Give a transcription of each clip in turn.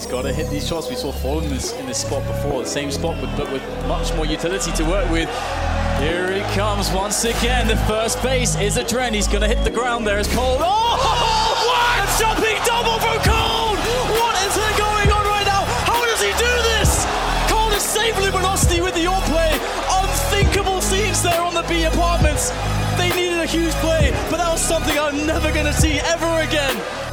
He's got to hit these shots. We saw Fallen in this, in this spot before, the same spot, but, but with much more utility to work with. Here he comes once again. The first base is a trend. He's going to hit the ground there as Cole. Oh, what? A jumping double from Cole! What is going on right now? How does he do this? Cole is save Luminosity with the all play. Unthinkable scenes there on the B apartments. They needed a huge play, but that was something I'm never going to see ever again.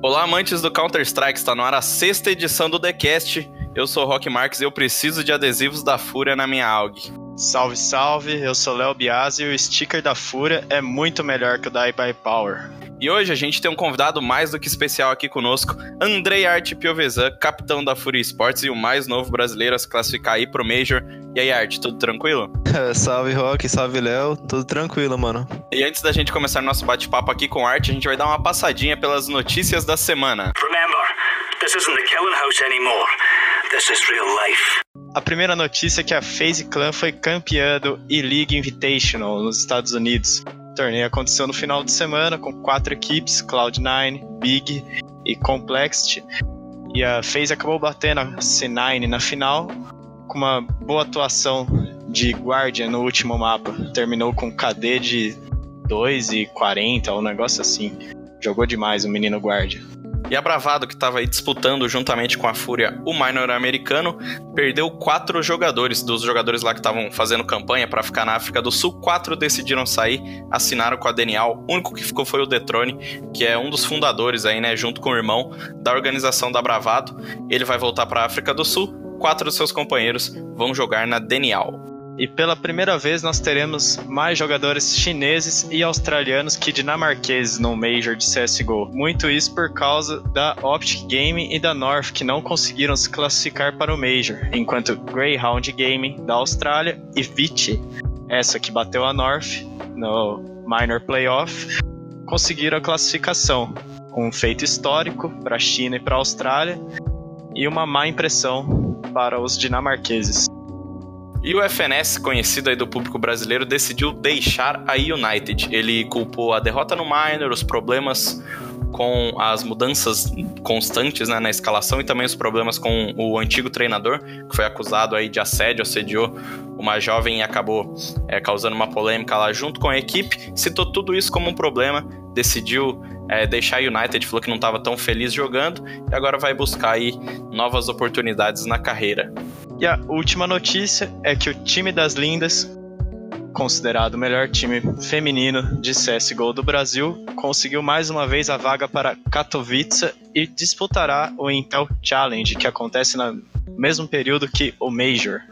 Olá, amantes do Counter-Strike, está no ar a sexta edição do TheCast. Eu sou o Rock Marques e eu preciso de adesivos da Fúria na minha AUG. Salve, salve, eu sou Léo Biasi e o sticker da Fúria é muito melhor que o da iBuy Power. E hoje a gente tem um convidado mais do que especial aqui conosco, Andrei Arte Piovesan, capitão da Fúria Esportes e o mais novo brasileiro a se classificar aí pro Major. E aí, Arte, tudo tranquilo? salve, Rock, salve, Léo, tudo tranquilo, mano. E antes da gente começar nosso bate-papo aqui com o Arte, a gente vai dar uma passadinha pelas notícias da semana. Remember, this isn't the killing house anymore. This is real life. A primeira notícia é que a FaZe Clan foi campeã do E-League Invitational nos Estados Unidos. Torneio aconteceu no final de semana com quatro equipes, Cloud9, Big e Complexity. E a FaZe acabou batendo a C9 na final com uma boa atuação de Guardian no último mapa. Terminou com KD de 2 e 40, um negócio assim. Jogou demais o menino Guardian. E a Bravado, que estava disputando juntamente com a Fúria o minor americano, perdeu quatro jogadores. Dos jogadores lá que estavam fazendo campanha para ficar na África do Sul, quatro decidiram sair, assinaram com a Denial. O único que ficou foi o Detrone, que é um dos fundadores aí, né, junto com o irmão da organização da Bravado. Ele vai voltar para a África do Sul. Quatro dos seus companheiros vão jogar na Denial. E pela primeira vez nós teremos mais jogadores chineses e australianos que dinamarqueses no Major de CSGO. Muito isso por causa da Optic Gaming e da North que não conseguiram se classificar para o Major, enquanto Greyhound Gaming da Austrália e Vici, essa que bateu a North no Minor Playoff, conseguiram a classificação. Um feito histórico para a China e para a Austrália e uma má impressão para os dinamarqueses. E o FNS, conhecido aí do público brasileiro, decidiu deixar a United. Ele culpou a derrota no Minor, os problemas com as mudanças constantes né, na escalação e também os problemas com o antigo treinador, que foi acusado aí de assédio, assediou uma jovem e acabou é, causando uma polêmica lá junto com a equipe. Citou tudo isso como um problema, decidiu é, deixar a United, falou que não estava tão feliz jogando e agora vai buscar aí novas oportunidades na carreira. E a última notícia é que o time das Lindas, considerado o melhor time feminino de CSGO do Brasil, conseguiu mais uma vez a vaga para Katowice e disputará o Intel Challenge, que acontece no mesmo período que o Major.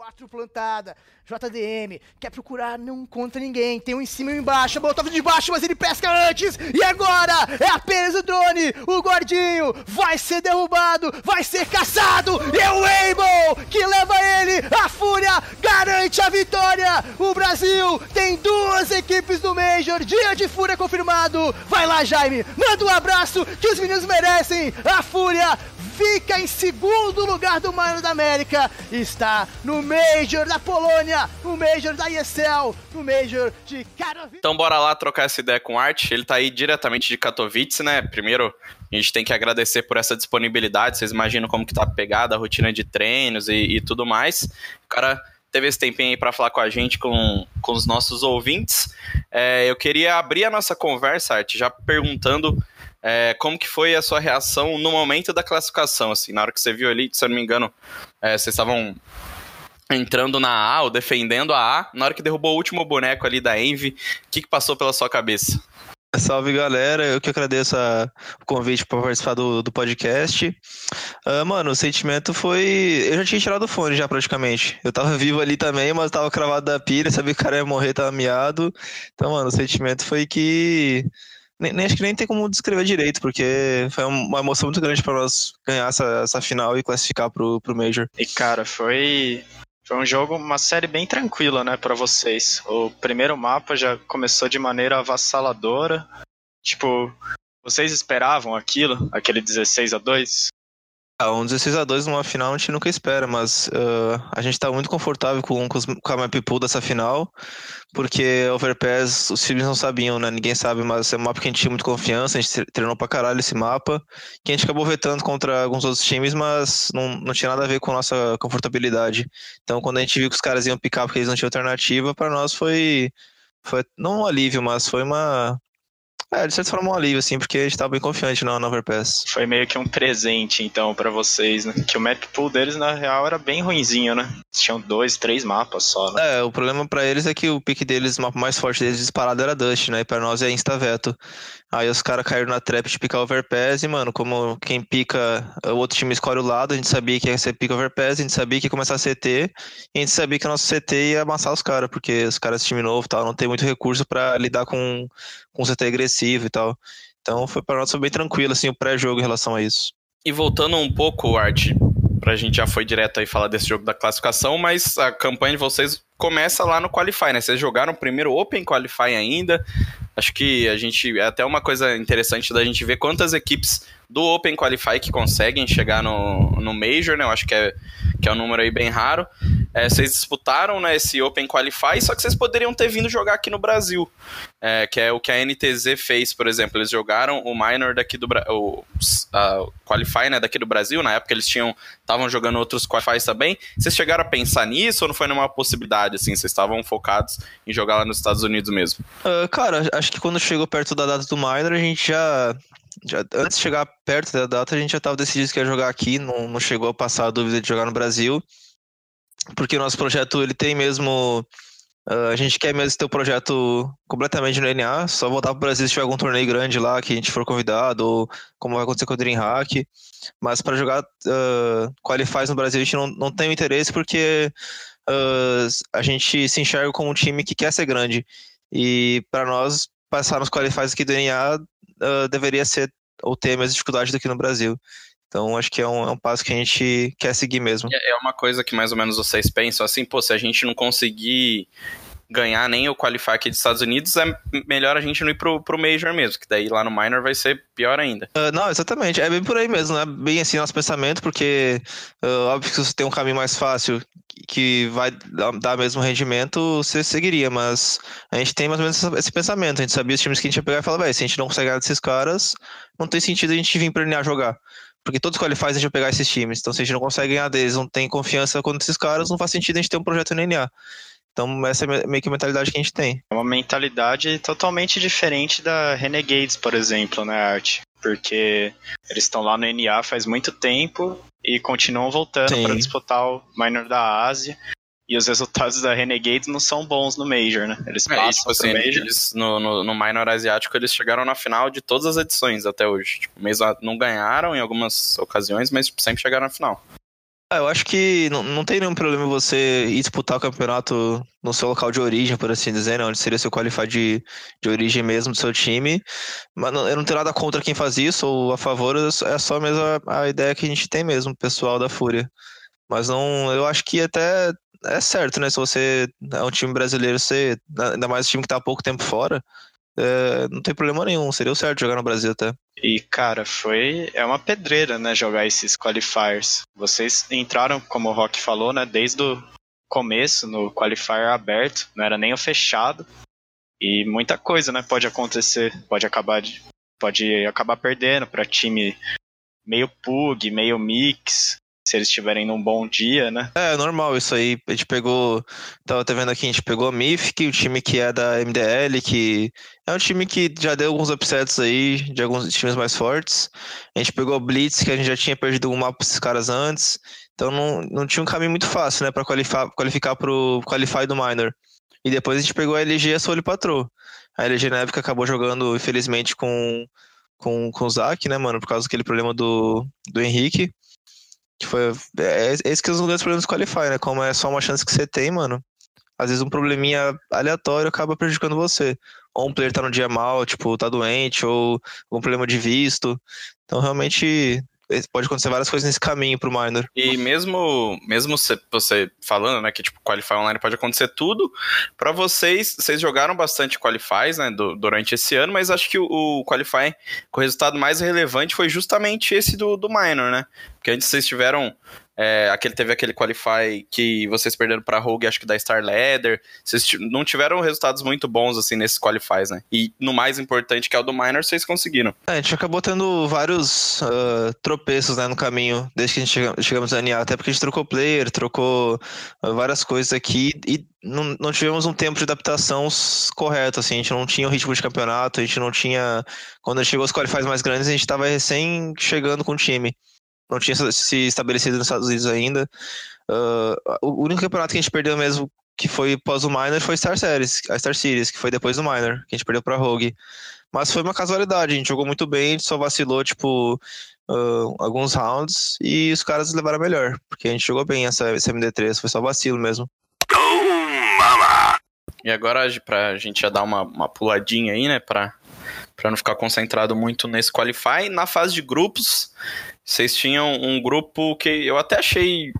C4 plantada, JDM, quer procurar, não encontra ninguém. Tem um em cima e um embaixo. A Molotov de baixo, mas ele pesca antes. E agora é apenas o drone. O gordinho vai ser derrubado, vai ser caçado. E é o Able que leva ele. A Fúria garante a vitória. O Brasil tem duas equipes do Major. Dia de Fúria confirmado. Vai lá, Jaime. Manda um abraço que os meninos merecem. A Fúria fica em segundo lugar do Minor da América, está no Major da Polônia, no Major da ESL, no Major de Katowice. Então bora lá trocar essa ideia com o Art, ele tá aí diretamente de Katowice, né? Primeiro, a gente tem que agradecer por essa disponibilidade, vocês imaginam como que tá pegada a rotina de treinos e, e tudo mais. O cara teve esse tempinho aí para falar com a gente, com, com os nossos ouvintes. É, eu queria abrir a nossa conversa, Art, já perguntando é, como que foi a sua reação no momento da classificação, assim, na hora que você viu ali, se eu não me engano, é, vocês estavam entrando na A ou defendendo a A, na hora que derrubou o último boneco ali da Envy, o que, que passou pela sua cabeça? Salve galera, eu que agradeço a, o convite para participar do, do podcast. Uh, mano, o sentimento foi. Eu já tinha tirado o fone já praticamente. Eu tava vivo ali também, mas tava cravado da pilha, sabia que o cara ia morrer, tava miado. Então, mano, o sentimento foi que nem, acho que nem tem como descrever direito, porque foi uma emoção muito grande para nós ganhar essa, essa final e classificar pro, pro Major. E cara, foi foi um jogo, uma série bem tranquila, né, para vocês. O primeiro mapa já começou de maneira avassaladora. Tipo, vocês esperavam aquilo, aquele 16 a 2? Ah, um 16x2 numa final a gente nunca espera, mas uh, a gente tá muito confortável com, com, com a map pool dessa final, porque Overpass os times não sabiam, né? Ninguém sabe, mas é um mapa que a gente tinha muito confiança, a gente treinou pra caralho esse mapa, que a gente acabou vetando contra alguns outros times, mas não, não tinha nada a ver com a nossa confortabilidade. Então quando a gente viu que os caras iam picar porque eles não tinham alternativa, para nós foi, foi não um alívio, mas foi uma, é, de certa forma um alívio, assim, porque a gente tava bem confiante na, na Overpass. Foi meio que um presente, então, para vocês, né? Que o map pool deles, na real, era bem ruinzinho, né? Eles tinham dois, três mapas só, né? É, o problema para eles é que o pick deles, o mapa mais forte deles disparado era Dust, né? E pra nós é Insta-Veto. Aí os caras caíram na trap de picar Overpass e, mano, como quem pica, o outro time escolhe o lado, a gente sabia que ia ser pica Overpass, a gente sabia que ia começar a CT, e a gente sabia que o nosso CT ia amassar os caras, porque os caras, time novo tal, não tem muito recurso para lidar com, com CT agressivo e tal. Então foi para nós foi bem tranquilo assim o pré-jogo em relação a isso. E voltando um pouco, Art, pra gente já foi direto aí falar desse jogo da classificação, mas a campanha de vocês começa lá no Qualify, né? Vocês jogaram o primeiro Open Qualify ainda. Acho que a gente. É até uma coisa interessante da gente ver quantas equipes do Open Qualify que conseguem chegar no, no Major, né? Eu acho que é, que é um número aí bem raro. É, vocês disputaram né, esse Open Qualify, só que vocês poderiam ter vindo jogar aqui no Brasil. É, que é o que a NTZ fez, por exemplo. Eles jogaram o Minor daqui do o Qualify né, daqui do Brasil. Na época eles tinham estavam jogando outros Qualifies também. Vocês chegaram a pensar nisso ou não foi nenhuma possibilidade? Assim, vocês estavam focados em jogar lá nos Estados Unidos mesmo? Uh, cara, acho que quando chegou perto da data do Minor, a gente já já, antes de chegar perto da data, a gente já estava decidido que ia jogar aqui, não, não chegou a passar a dúvida de jogar no Brasil, porque o nosso projeto ele tem mesmo. Uh, a gente quer mesmo ter o projeto completamente no NA, só voltar para o Brasil se tiver algum torneio grande lá que a gente for convidado, ou como vai acontecer com o Dreamhack. Mas para jogar uh, Qualifies no Brasil, a gente não, não tem o interesse porque uh, a gente se enxerga como um time que quer ser grande. E para nós, passar nos Qualifies aqui do NA uh, deveria ser ou ter a mesma dificuldade do que no Brasil. Então, acho que é um, é um passo que a gente quer seguir mesmo. É, é uma coisa que mais ou menos vocês pensam assim, pô, se a gente não conseguir ganhar nem o qualify aqui dos Estados Unidos, é melhor a gente não ir pro, pro Major mesmo, que daí lá no Minor vai ser pior ainda. Uh, não, exatamente. É bem por aí mesmo, né? Bem assim nosso pensamento, porque uh, óbvio que se você tem um caminho mais fácil que vai dar mesmo rendimento, você seguiria, mas a gente tem mais ou menos esse pensamento. A gente sabia os times que a gente ia pegar e falar, velho, se a gente não consegue ganhar desses caras, não tem sentido a gente vir pra NA jogar. Porque todos os qualifies a gente vai pegar esses times. Então, se a gente não consegue ganhar deles, não tem confiança contra esses caras, não faz sentido a gente ter um projeto no NA. Então, essa é meio que a mentalidade que a gente tem. É uma mentalidade totalmente diferente da Renegades, por exemplo, né, Art? Porque eles estão lá no NA faz muito tempo e continuam voltando para disputar o Minor da Ásia. E os resultados da Renegades não são bons no Major, né? Eles é, passam tipo assim, Major. Eles, no, no, no, Minor Asiático, eles chegaram na final de todas as edições até hoje. Tipo, mesmo não ganharam em algumas ocasiões, mas sempre chegaram na final. Ah, eu acho que não, não tem nenhum problema você ir disputar o campeonato no seu local de origem, por assim dizer, né? onde seria seu qualify de, de origem mesmo do seu time. Mas não, eu não tenho nada contra quem faz isso ou a favor, é só mesmo a, a ideia que a gente tem mesmo, pessoal da Fúria. Mas não, eu acho que até é certo, né? Se você é um time brasileiro, você, ainda mais um time que tá há pouco tempo fora, é, não tem problema nenhum, seria o certo jogar no Brasil até. E, cara, foi. É uma pedreira, né, jogar esses qualifiers. Vocês entraram, como o Rock falou, né, desde o começo, no qualifier aberto, não era nem o fechado. E muita coisa, né, pode acontecer. Pode acabar de, pode acabar perdendo para time meio pug, meio mix se eles estiverem num bom dia, né? É, normal isso aí. A gente pegou. Tava até vendo aqui, a gente pegou a Mythic, o time que é da MDL, que é um time que já deu alguns upsets aí de alguns times mais fortes. A gente pegou o Blitz, que a gente já tinha perdido um mapa pra esses caras antes. Então não, não tinha um caminho muito fácil, né, pra qualificar, qualificar pro Qualify do Minor. E depois a gente pegou a LG e a Soul Patrol. A LG na época acabou jogando, infelizmente, com, com, com o Zac, né, mano, por causa daquele problema do, do Henrique. Foi. É, é esse que é um dos grandes problemas do Qualify, né? Como é só uma chance que você tem, mano. Às vezes um probleminha aleatório acaba prejudicando você. Ou um player tá no dia mal, tipo, tá doente, ou algum problema de visto. Então realmente pode acontecer várias coisas nesse caminho pro minor. E mesmo, mesmo você falando, né, que tipo, Qualify Online pode acontecer tudo, para vocês, vocês jogaram bastante Qualifies, né, do, durante esse ano, mas acho que o, o Qualify, com o resultado mais relevante foi justamente esse do, do minor, né? Porque antes vocês tiveram é, aquele, teve aquele Qualify que vocês perderam pra Rogue, acho que da Star Leather. Vocês não tiveram resultados muito bons, assim, nesses Qualifies, né? E no mais importante, que é o do Minor, vocês conseguiram. É, a gente acabou tendo vários uh, tropeços, né, no caminho, desde que a gente chega, chegamos a NA. Até porque a gente trocou player, trocou uh, várias coisas aqui e não, não tivemos um tempo de adaptação correto, assim. A gente não tinha o ritmo de campeonato, a gente não tinha... Quando chegou os Qualifies mais grandes, a gente tava recém chegando com o time não tinha se estabelecido nos Estados Unidos ainda. Uh, o único campeonato que a gente perdeu mesmo que foi pós o Minor foi Star Series, a Star Series, que foi depois do Minor, que a gente perdeu pra Rogue. Mas foi uma casualidade, a gente jogou muito bem, a gente só vacilou, tipo, uh, alguns rounds e os caras levaram melhor, porque a gente jogou bem essa, essa MD3, foi só vacilo mesmo. E agora, pra gente já dar uma, uma puladinha aí, né, pra, pra não ficar concentrado muito nesse Qualify, na fase de grupos, vocês tinham um grupo que eu até achei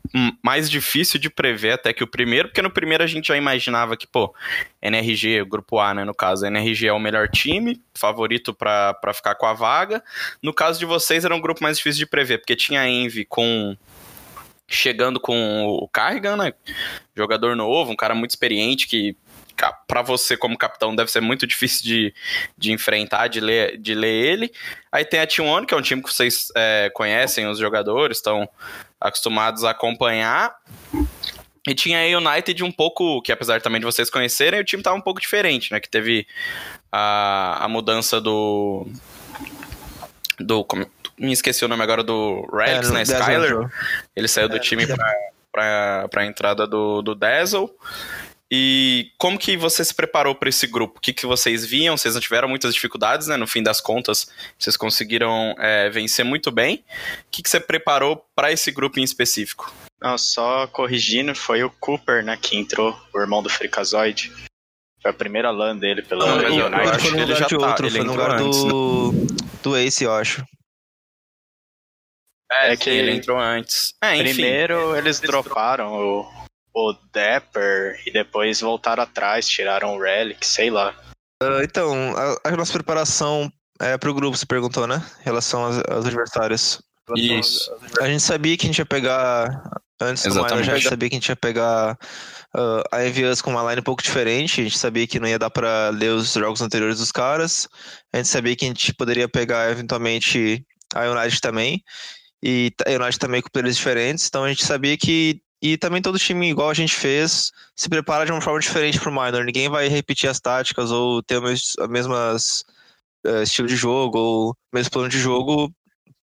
mais difícil de prever até que o primeiro, porque no primeiro a gente já imaginava que, pô, NRG, grupo A, né, no caso, NRG é o melhor time, favorito para ficar com a vaga. No caso de vocês era um grupo mais difícil de prever, porque tinha Envy com chegando com o Carrigan, né? Jogador novo, um cara muito experiente que para você como capitão deve ser muito difícil de, de enfrentar, de ler, de ler ele. Aí tem a T1, que é um time que vocês é, conhecem, os jogadores, estão acostumados a acompanhar. E tinha a United um pouco, que apesar também de vocês conhecerem, o time tava um pouco diferente, né? Que teve a, a mudança do. Do. Como, me esqueci o nome agora do Rex, é, né? Skyler. Ele saiu do é, time pra, pra, pra entrada do, do Dazzle. E como que você se preparou para esse grupo? O que, que vocês viam? Vocês não tiveram muitas dificuldades, né? No fim das contas, vocês conseguiram é, vencer muito bem. O que, que você preparou para esse grupo em específico? Não, só corrigindo, foi o Cooper, né, que entrou, o irmão do Freakazoid. Foi a primeira LAN dele pela não, United. Eu, acho que ele já de tá, outro, ele foi no lugar antes, do, né? do Ace, eu acho. É, é que ele entrou antes. É, Primeiro eles droparam o, o Dapper e depois voltaram atrás, tiraram o Relic, sei lá. Uh, então, a, a, nossa preparação é pro grupo, você perguntou, né? Em relação aos, aos adversários. Isso. A gente sabia que a gente ia pegar. Antes Exatamente. do Minor, a gente sabia que a gente ia pegar uh, a Envious com uma line um pouco diferente. A gente sabia que não ia dar para ler os jogos anteriores dos caras. A gente sabia que a gente poderia pegar eventualmente a United também. E a United também com players diferentes. Então a gente sabia que e também todo time, igual a gente fez, se prepara de uma forma diferente pro minor. Ninguém vai repetir as táticas ou ter o mesmo mesmas, uh, estilo de jogo ou mesmo plano de jogo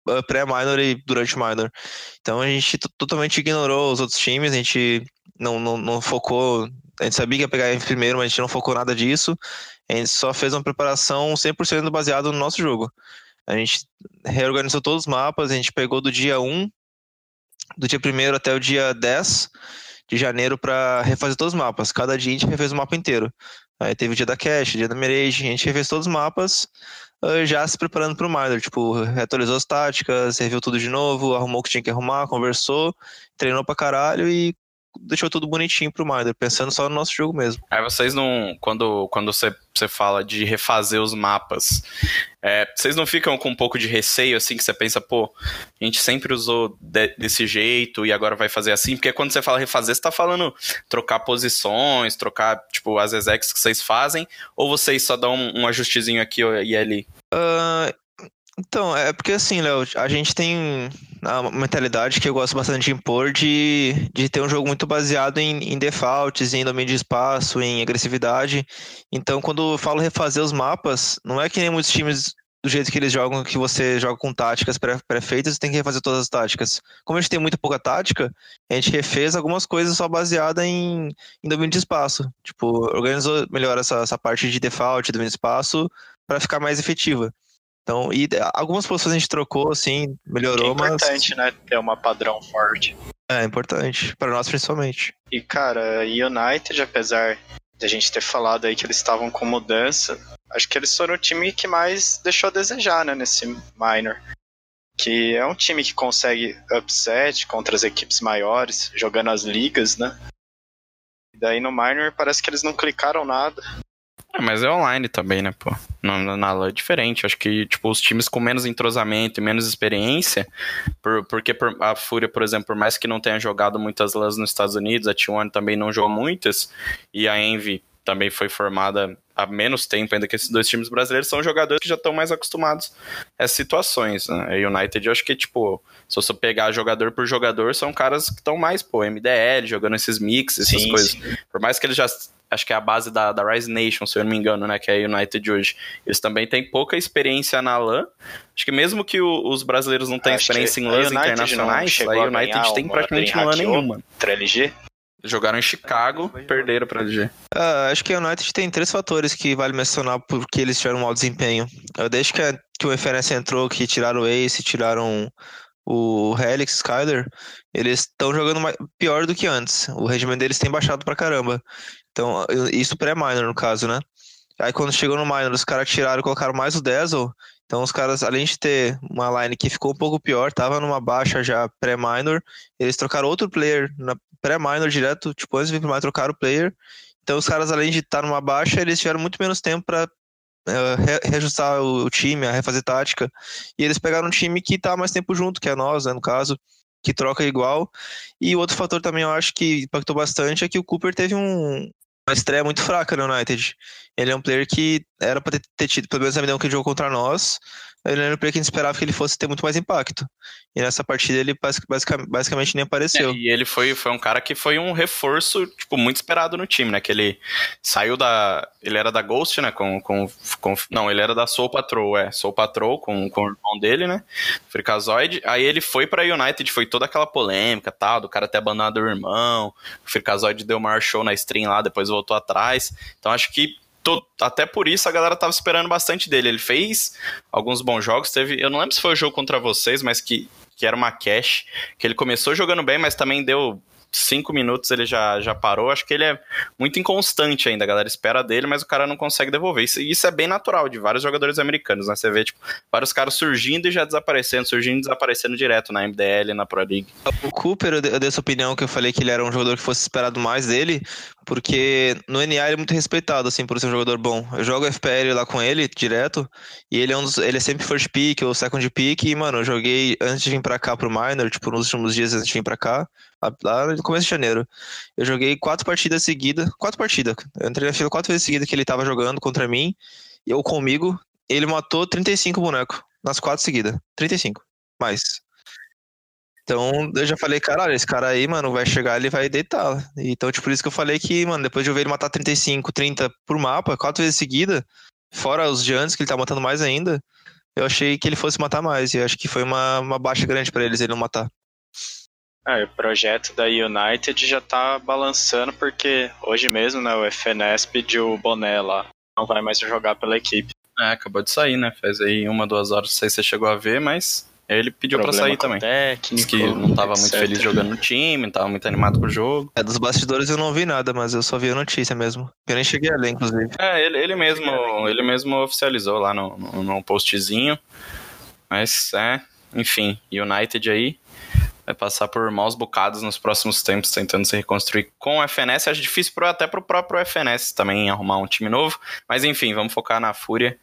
uh, pré-minor e durante o minor. Então a gente totalmente ignorou os outros times, a gente não, não, não focou. A gente sabia que ia pegar em primeiro, mas a gente não focou nada disso. A gente só fez uma preparação 100% baseado no nosso jogo. A gente reorganizou todos os mapas, a gente pegou do dia 1 do dia 1 até o dia 10 de janeiro para refazer todos os mapas. Cada dia a gente refez o mapa inteiro. Aí teve o dia da Cache, dia da Mirage, a gente refez todos os mapas uh, já se preparando para o Minor. Tipo, atualizou as táticas, reviu tudo de novo, arrumou o que tinha que arrumar, conversou, treinou pra caralho e deixou tudo bonitinho pro Minor, pensando só no nosso jogo mesmo. Aí vocês não. Quando, quando você, você fala de refazer os mapas, é, vocês não ficam com um pouco de receio, assim, que você pensa, pô, a gente sempre usou de, desse jeito e agora vai fazer assim? Porque quando você fala refazer, você tá falando trocar posições, trocar, tipo, as execs que vocês fazem, ou vocês só dão um, um ajustezinho aqui e ali? Uh, então, é porque assim, Léo, a gente tem a mentalidade que eu gosto bastante de impor de, de ter um jogo muito baseado em, em defaults, em domínio de espaço, em agressividade. Então, quando eu falo refazer os mapas, não é que nem muitos times do jeito que eles jogam, que você joga com táticas pré-feitas, tem que refazer todas as táticas. Como a gente tem muito pouca tática, a gente refez algumas coisas só baseada em, em domínio de espaço. Tipo, organizou melhor essa, essa parte de default, domínio de espaço, para ficar mais efetiva. Então, e algumas posições a gente trocou, assim, melhorou, é importante, mas... né, ter uma padrão forte. É, importante, para nós principalmente. E, cara, United, apesar de a gente ter falado aí que eles estavam com mudança, acho que eles foram o time que mais deixou a desejar, né, nesse minor. que é um time que consegue upset contra as equipes maiores, jogando as ligas, né? E daí no Minor parece que eles não clicaram nada. É, mas é online também, né, pô? Na, na é diferente. Acho que, tipo, os times com menos entrosamento e menos experiência, por, porque por, a Fúria, por exemplo, por mais que não tenha jogado muitas LANs nos Estados Unidos, a T1 também não jogou muitas, e a Envy também foi formada há menos tempo ainda que esses dois times brasileiros, são jogadores que já estão mais acostumados a essas situações. Né? A United, eu acho que, tipo, se você pegar jogador por jogador, são caras que estão mais, pô, MDL, jogando esses mix, essas sim, coisas. Sim. Por mais que eles já acho que é a base da, da Rise Nation, se eu não me engano, né, que é a United hoje. Eles também têm pouca experiência na LAN. Acho que mesmo que o, os brasileiros não tenham experiência em LANs internacionais, a United tem praticamente LAN nenhuma. Contra LG? Jogaram em Chicago, perderam para LG. Uh, acho que a United tem três fatores que vale mencionar porque eles tiveram um mau desempenho. Desde que, a, que o FNS entrou, que tiraram o Ace, tiraram o Helix, Skyler, eles estão jogando mais, pior do que antes. O rendimento deles tem baixado pra caramba. Então, isso pré-minor, no caso, né? Aí quando chegou no minor, os caras tiraram e colocaram mais o Dazzle. Então os caras, além de ter uma line que ficou um pouco pior, tava numa baixa já pré-minor, eles trocaram outro player na pré-minor direto, tipo, antes de vir pro minor, trocaram o player. Então os caras, além de estar numa baixa, eles tiveram muito menos tempo para uh, eh, reajustar o, o, time, a refazer tática. E eles pegaram um time que tá mais tempo junto, que é nós, né, no caso que troca igual. E outro fator também eu acho que impactou bastante é que o Cooper teve um, uma estreia muito fraca no United. Ele é um player que era para ter, ter, tido, pelo menos a medida que ele jogou contra nós, ele era um player que a gente esperava que ele fosse ter muito mais impacto. E nessa partida ele basicamente, basicamente nem apareceu. É, e ele foi, foi um cara que foi um reforço, tipo, muito esperado no time, né? Que ele saiu da. Ele era da Ghost, né? Com, com, com não, ele era da Soul Patrol, é. Soul Patrol com, com o irmão dele, né? Fricazoide. Aí ele foi pra United, foi toda aquela polêmica tal, do cara ter abandonado o irmão. O Fricazoide deu o maior show na stream lá, depois voltou atrás. Então acho que até por isso a galera tava esperando bastante dele. Ele fez alguns bons jogos, teve, eu não lembro se foi o jogo contra vocês, mas que, que era uma cash, que ele começou jogando bem, mas também deu cinco minutos ele já, já parou. Acho que ele é muito inconstante ainda, a galera espera dele, mas o cara não consegue devolver. Isso, isso é bem natural de vários jogadores americanos, né? Você vê, tipo, vários caras surgindo e já desaparecendo, surgindo e desaparecendo direto na MDL, na Pro League. O Cooper, eu dei essa opinião que eu falei que ele era um jogador que fosse esperado mais dele, porque no NA ele é muito respeitado, assim, por ser um jogador bom. Eu jogo FPL lá com ele, direto, e ele é um dos, ele é sempre first pick ou second pick, e, mano, eu joguei antes de vir pra cá pro Minor, tipo, nos últimos dias antes de vir pra cá, lá no começo de janeiro. Eu joguei quatro partidas seguidas, quatro partidas. Eu entrei na fila quatro vezes seguidas que ele tava jogando contra mim, e eu comigo, ele matou 35 bonecos nas quatro seguidas. 35. Mais. Então, eu já falei, caralho, esse cara aí, mano, vai chegar, ele vai deitar. Então, tipo, por isso que eu falei que, mano, depois de eu ver ele matar 35, 30 por mapa, quatro vezes seguida, fora os de antes, que ele tá matando mais ainda, eu achei que ele fosse matar mais. E eu acho que foi uma, uma baixa grande para eles ele não matar. É, o projeto da United já tá balançando porque hoje mesmo, né, o FNS pediu o boné lá. Não vai mais jogar pela equipe. É, acabou de sair, né? Faz aí uma, duas horas, não sei se você chegou a ver, mas ele pediu para sair também. Técnico, Diz que não tava etc. muito feliz jogando no time, não tava muito animado com o jogo. É, dos bastidores eu não vi nada, mas eu só vi a notícia mesmo. Eu nem cheguei a ler, inclusive. É, ele, ele mesmo, ele mesmo oficializou lá no, no, no postzinho. Mas é, enfim, United aí vai passar por maus bocados nos próximos tempos, tentando se reconstruir com o FNS. Acho difícil pro, até pro próprio FNS também arrumar um time novo. Mas enfim, vamos focar na Fúria,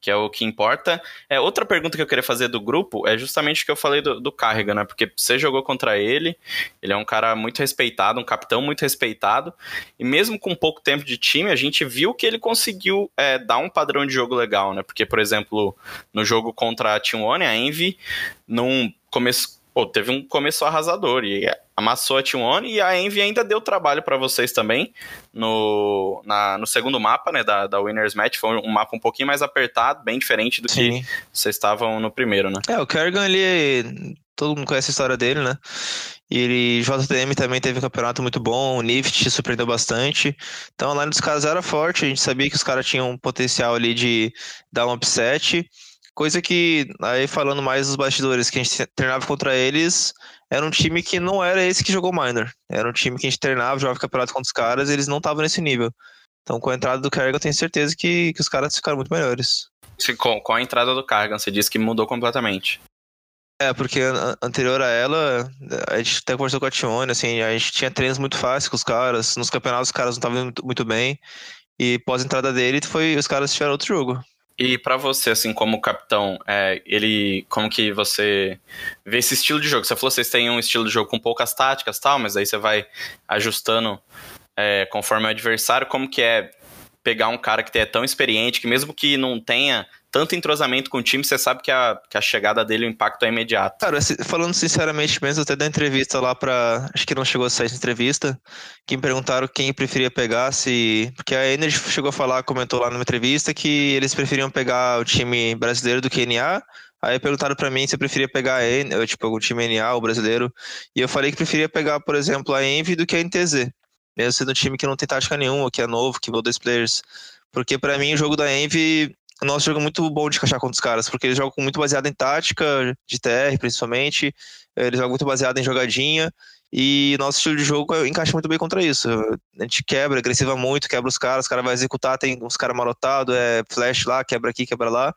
que é o que importa. É, outra pergunta que eu queria fazer do grupo é justamente o que eu falei do, do né? Porque você jogou contra ele, ele é um cara muito respeitado, um capitão muito respeitado. E mesmo com pouco tempo de time, a gente viu que ele conseguiu é, dar um padrão de jogo legal, né? Porque, por exemplo, no jogo contra a Team One, a Envy, num começo pô, teve um começo arrasador e amassou a T1 e a Envy ainda deu trabalho para vocês também no, na, no segundo mapa, né, da, da Winners Match, foi um mapa um pouquinho mais apertado, bem diferente do Sim. que vocês estavam no primeiro, né? É, o Kerrigan, ele, todo mundo conhece a história dele, né, e ele, JTM também teve um campeonato muito bom, o Nift surpreendeu bastante. Então a line dos caras era forte, a gente sabia que os caras tinham um potencial ali de dar um upset. Coisa que, aí falando mais dos bastidores, que a gente treinava contra eles, era um time que não era esse que jogou Minor. Era um time que a gente treinava, jogava campeonato contra os caras, e eles não estavam nesse nível. Então, com a entrada do Kerrigan, eu tenho certeza que, que os caras ficaram muito melhores. Com, com a entrada do Kerrigan, você disse que mudou completamente. É, porque anterior a ela, a gente até conversou com a Tione, assim, a gente tinha treinos muito fáceis com os caras, nos campeonatos os caras não estavam muito, muito bem, e pós entrada dele, foi os caras tiveram outro jogo. E para você, assim, como capitão, é, ele, como que você vê esse estilo de jogo? Você falou que vocês têm um estilo de jogo com poucas táticas tal, mas aí você vai ajustando é, conforme o adversário. Como que é pegar um cara que é tão experiente, que mesmo que não tenha tanto entrosamento com o time, você sabe que a, que a chegada dele, o impacto é imediato. Cara, falando sinceramente mesmo, até da entrevista lá pra. Acho que não chegou a sair essa entrevista. Que me perguntaram quem preferia pegar, se. Porque a Energy chegou a falar, comentou lá numa entrevista, que eles preferiam pegar o time brasileiro do que NA. Aí perguntaram para mim se eu preferia pegar a N, tipo, o time NA, o brasileiro. E eu falei que preferia pegar, por exemplo, a Envy do que a NTZ. Mesmo sendo um time que não tem tática nenhuma, que é novo, que mudou dois players. Porque para mim o jogo da Envy nosso jogo é muito bom de encaixar contra os caras, porque eles jogam muito baseado em tática, de TR principalmente, eles jogam muito baseado em jogadinha, e nosso estilo de jogo encaixa muito bem contra isso. A gente quebra, agressiva muito, quebra os caras, os caras vai executar, tem uns caras marotados, é flash lá, quebra aqui, quebra lá,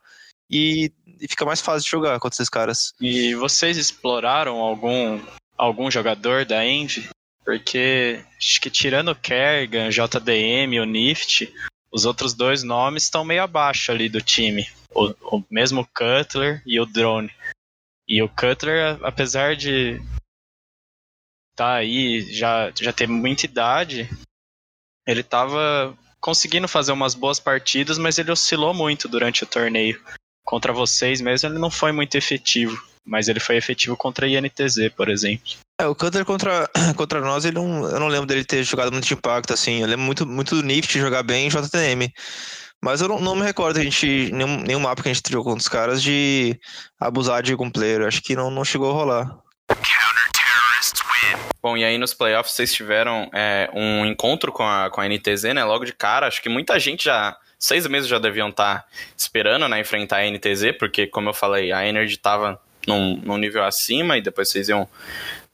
e, e, fica mais fácil de jogar contra esses caras. E vocês exploraram algum, algum jogador da Envy? Porque acho que tirando o Kerrigan, JDM, o Nift, os outros dois nomes estão meio abaixo ali do time. O, o mesmo Cutler e o Drone. E o Cutler, apesar de tá aí, já, já ter muita idade, ele tava conseguindo fazer umas boas partidas, mas ele oscilou muito durante o torneio. Contra vocês mesmo, ele não foi muito efetivo, mas ele foi efetivo contra a INTZ, por exemplo. É, o Cutter contra, contra nós, ele não, eu não lembro dele ter jogado muito de impacto, assim. Eu lembro muito, muito do Nift jogar bem em JTM. Mas eu não, não me recordo a gente, nenhum, nenhum mapa que a gente jogou contra os caras de abusar de algum player. Acho que não, não chegou a rolar. Bom, e aí nos playoffs vocês tiveram é, um encontro com a, com a NTZ, né? Logo de cara. Acho que muita gente já. Seis meses já deviam estar tá esperando, né? Enfrentar a NTZ, porque, como eu falei, a Energy tava num, num nível acima e depois vocês iam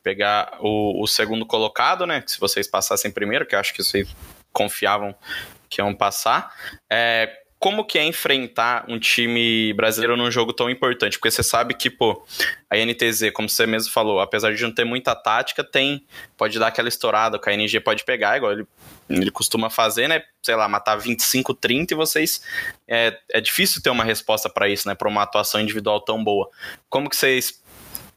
pegar o, o segundo colocado, né? Se vocês passassem primeiro, que eu acho que vocês confiavam que iam passar. É, como que é enfrentar um time brasileiro num jogo tão importante? Porque você sabe que, pô, a NTZ, como você mesmo falou, apesar de não ter muita tática, tem, pode dar aquela estourada, que a NG pode pegar, igual ele, ele costuma fazer, né? Sei lá, matar 25, 30 e vocês. É, é difícil ter uma resposta para isso, né? Para uma atuação individual tão boa. Como que vocês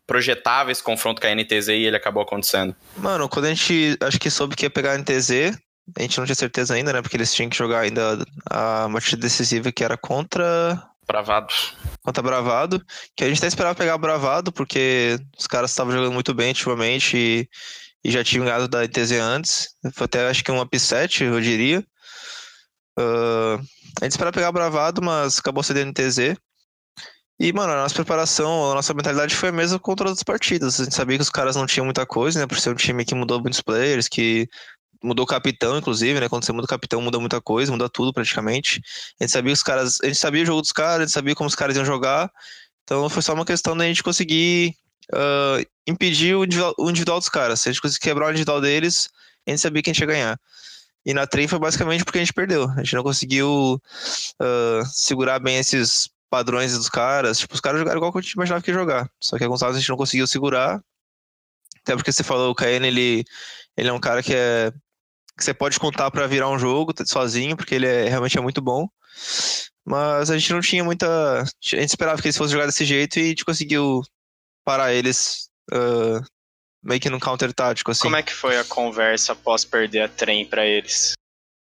projetava esse confronto com a NTZ e ele acabou acontecendo? Mano, quando a gente acho que soube que ia pegar a NTZ, a gente não tinha certeza ainda, né? Porque eles tinham que jogar ainda a partida decisiva que era contra. Bravado. Contra Bravado. Que a gente até esperava pegar Bravado, porque os caras estavam jogando muito bem ultimamente e, e já tinham ganhado da NTZ antes. Foi até acho que um up 7, eu diria. Uh, a gente esperava pegar Bravado, mas acabou cedendo NTZ. E, mano, a nossa preparação, a nossa mentalidade foi a mesma com todas as partidas. A gente sabia que os caras não tinham muita coisa, né? Por ser um time que mudou muitos players, que mudou o capitão, inclusive, né? Quando você muda o capitão, muda muita coisa, muda tudo praticamente. A gente sabia os caras. A gente sabia o jogo dos caras, a gente sabia como os caras iam jogar. Então foi só uma questão da gente conseguir uh, impedir o individual, o individual, dos caras. Se a gente conseguir quebrar o individual deles, a gente sabia que a gente ia ganhar. E na trem foi basicamente porque a gente perdeu. A gente não conseguiu uh, segurar bem esses padrões dos caras. Tipo, os caras jogaram igual que a gente imaginava que ia jogar. Só que alguns lados a gente não conseguiu segurar. Até porque você falou, o Kaene, ele, ele é um cara que é. Que você pode contar para virar um jogo sozinho, porque ele é, realmente é muito bom. Mas a gente não tinha muita. A gente esperava que eles fossem jogar desse jeito e a gente conseguiu parar eles uh, meio que num counter tático, assim. Como é que foi a conversa após perder a trem para eles?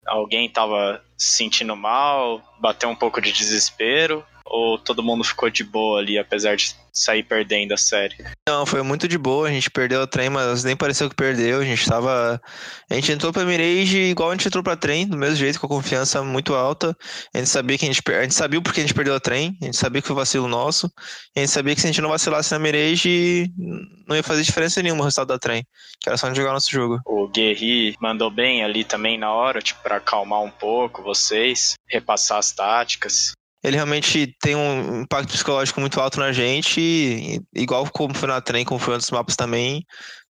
Alguém tava se sentindo mal, bateu um pouco de desespero? Ou todo mundo ficou de boa ali, apesar de sair perdendo a série? Não, foi muito de boa. A gente perdeu o trem, mas nem pareceu que perdeu. A gente tava. A gente entrou pra Mirage igual a gente entrou pra trem, do mesmo jeito, com a confiança muito alta. A gente sabia que a gente. A gente sabia porque a gente perdeu o trem, a gente sabia que foi vacilo nosso. a gente sabia que se a gente não vacilasse na Mirage, não ia fazer diferença nenhuma o resultado da trem. Que era só a gente jogar nosso jogo. O Guerri mandou bem ali também na hora, tipo, pra acalmar um pouco vocês, repassar as táticas ele realmente tem um impacto psicológico muito alto na gente, e, igual como foi na trem, como foi nos mapas também.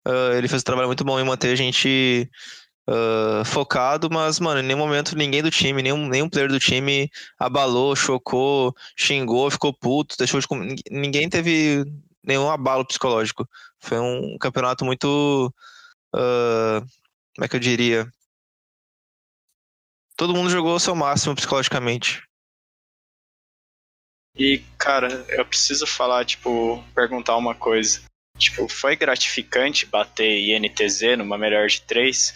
Uh, ele fez um trabalho muito bom em manter a gente uh, focado, mas, mano, em nenhum momento ninguém do time, nenhum, nenhum player do time abalou, chocou, xingou, ficou puto, deixou de. Ninguém teve nenhum abalo psicológico. Foi um campeonato muito. Uh, como é que eu diria? Todo mundo jogou o seu máximo psicologicamente. E, cara, eu preciso falar, tipo, perguntar uma coisa. Tipo, foi gratificante bater INTZ numa melhor de três?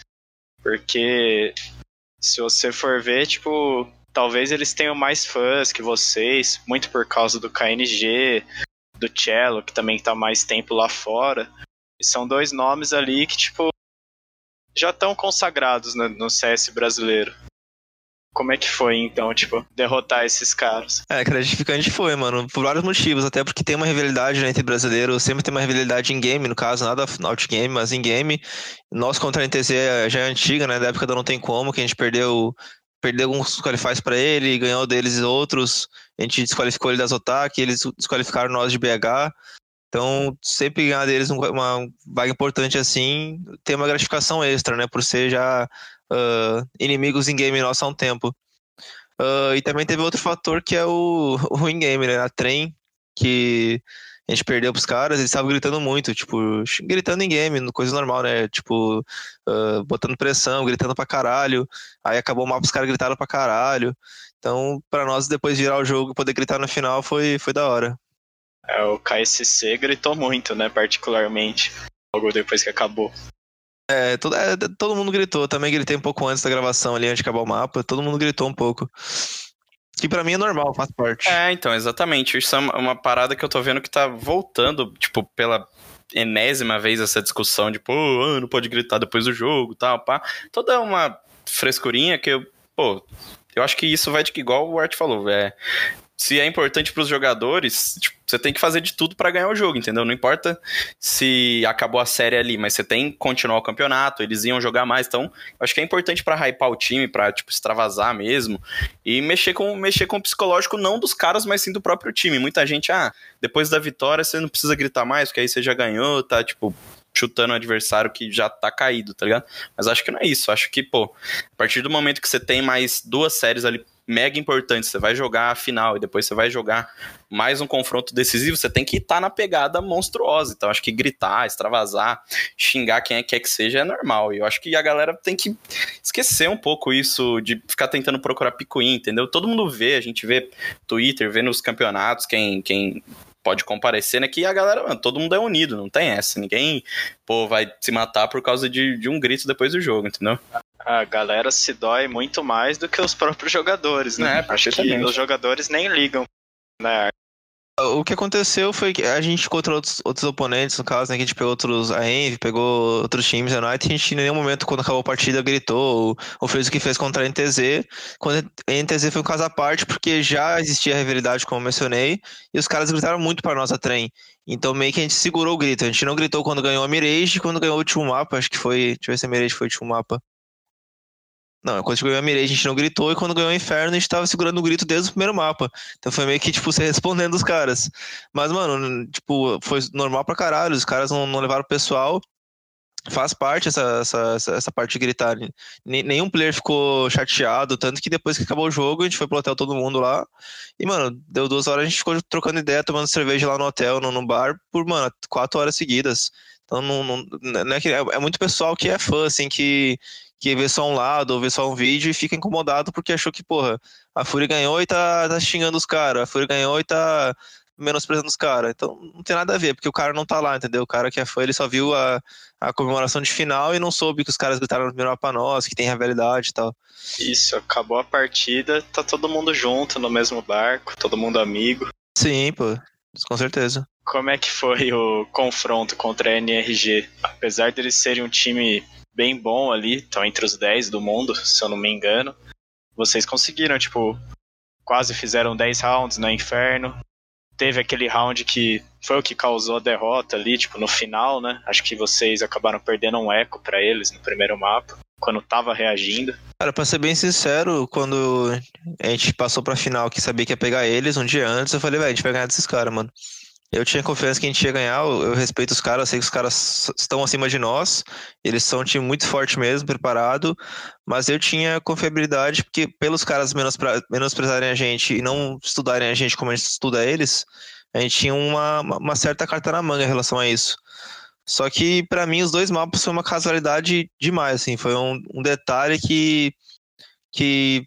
Porque se você for ver, tipo, talvez eles tenham mais fãs que vocês, muito por causa do KNG, do Cello, que também tá mais tempo lá fora. E são dois nomes ali que, tipo, já estão consagrados no, no CS brasileiro. Como é que foi, então, tipo, derrotar esses caras? É, gratificante foi, mano, por vários motivos, até porque tem uma rivalidade né, entre brasileiros, sempre tem uma rivalidade em game, no caso, nada out game, mas em game. Nós contra a NTZ já é antiga, né, da época do Não Tem Como, que a gente perdeu perdeu alguns qualifies para ele, ganhou deles outros, a gente desqualificou ele da Zotac, eles desqualificaram nós de BH. Então, sempre ganhar deles uma vaga importante assim, tem uma gratificação extra, né? Por ser já uh, inimigos em game nosso há um tempo. Uh, e também teve outro fator que é o, o in-game, né? A trem, que a gente perdeu pros caras, eles estavam gritando muito, tipo, gritando em game, coisa normal, né? Tipo, uh, botando pressão, gritando pra caralho. Aí acabou o mapa, os caras gritaram pra caralho. Então, para nós, depois de virar o jogo e poder gritar no final, foi, foi da hora. É, o KSC gritou muito, né? Particularmente, logo depois que acabou. É todo, é, todo mundo gritou. Também gritei um pouco antes da gravação ali, antes de acabar o mapa. Todo mundo gritou um pouco. Que para mim é normal, faz parte. É, então, exatamente. Isso é uma parada que eu tô vendo que tá voltando, tipo, pela enésima vez essa discussão pô, ah, não pode gritar depois do jogo, tal, pá. Toda uma frescurinha que eu, pô, eu acho que isso vai de que, igual o Art falou, é se é importante para os jogadores, tipo, você tem que fazer de tudo para ganhar o jogo, entendeu? Não importa se acabou a série ali, mas você tem que continuar o campeonato, eles iam jogar mais, então acho que é importante para hypar o time, para tipo extravasar mesmo e mexer com mexer com o psicológico não dos caras, mas sim do próprio time. Muita gente, ah, depois da vitória você não precisa gritar mais, porque aí você já ganhou, tá tipo chutando o adversário que já tá caído, tá ligado? Mas acho que não é isso. Acho que, pô, a partir do momento que você tem mais duas séries ali mega importante. Você vai jogar a final e depois você vai jogar mais um confronto decisivo. Você tem que estar tá na pegada monstruosa. Então, acho que gritar, extravasar, xingar quem é quer que seja é normal. E eu acho que a galera tem que esquecer um pouco isso de ficar tentando procurar picuinha, entendeu? Todo mundo vê, a gente vê Twitter, vê nos campeonatos quem, quem pode comparecer, né? Que a galera, mano, todo mundo é unido, não tem essa. Ninguém, pô, vai se matar por causa de, de um grito depois do jogo, entendeu? A galera se dói muito mais do que os próprios jogadores, né? É, Acho que os jogadores nem ligam, né? O que aconteceu foi que a gente contra outros, outros oponentes, no caso, né, que a gente pegou outros, a Envy, pegou outros times, a Night, a gente em nenhum momento, quando acabou a partida, gritou ou, ou fez o que fez contra a NTZ. Quando a NTZ foi um caso à parte, porque já existia a rivalidade, como eu mencionei, e os caras gritaram muito para nossa trem. Então meio que a gente segurou o grito. A gente não gritou quando ganhou a Mirage, quando ganhou o último mapa, acho que foi, deixa eu ver se a Mirage foi o último mapa. Não, quando ganhou a Mirei, a gente não gritou, e quando ganhou o Inferno, a gente tava segurando o grito desde o primeiro mapa. Então foi meio que, tipo, você respondendo os caras. Mas, mano, tipo, foi normal pra caralho, os caras não, não levaram o pessoal. Faz parte essa, essa, essa parte de gritar. Nenhum player ficou chateado, tanto que depois que acabou o jogo, a gente foi pro hotel todo mundo lá. E, mano, deu duas horas, a gente ficou trocando ideia, tomando cerveja lá no hotel, no, no bar, por, mano, quatro horas seguidas. Então, não, não, não é, que, é, é muito pessoal que é fã, assim, que, que vê só um lado ou vê só um vídeo e fica incomodado porque achou que, porra, a Fúria ganhou e tá, tá xingando os caras, a Fúria ganhou e tá menosprezando os caras. Então não tem nada a ver, porque o cara não tá lá, entendeu? O cara que é fã, ele só viu a, a comemoração de final e não soube que os caras gritaram no primeiro mapa nós, que tem rivalidade e tal. Isso, acabou a partida, tá todo mundo junto no mesmo barco, todo mundo amigo. Sim, pô, com certeza. Como é que foi o confronto contra a NRG? Apesar deles serem um time bem bom ali, estão entre os 10 do mundo, se eu não me engano. Vocês conseguiram, tipo, quase fizeram 10 rounds no Inferno. Teve aquele round que foi o que causou a derrota ali, tipo, no final, né? Acho que vocês acabaram perdendo um eco para eles no primeiro mapa, quando tava reagindo. Cara, pra ser bem sincero, quando a gente passou pra final que sabia que ia pegar eles um dia antes, eu falei, velho, a gente vai ganhar desses caras, mano. Eu tinha confiança que a gente ia ganhar, eu, respeito os caras, sei que os caras estão acima de nós, eles são um time muito forte mesmo, preparado, mas eu tinha confiabilidade porque pelos caras menosprezarem a gente e não estudarem a gente como a gente estuda eles, A gente tinha uma, uma certa carta na manga em relação a isso. Só que, para mim, os dois mapas foi uma casualidade demais, assim. Foi um, um detalhe que, que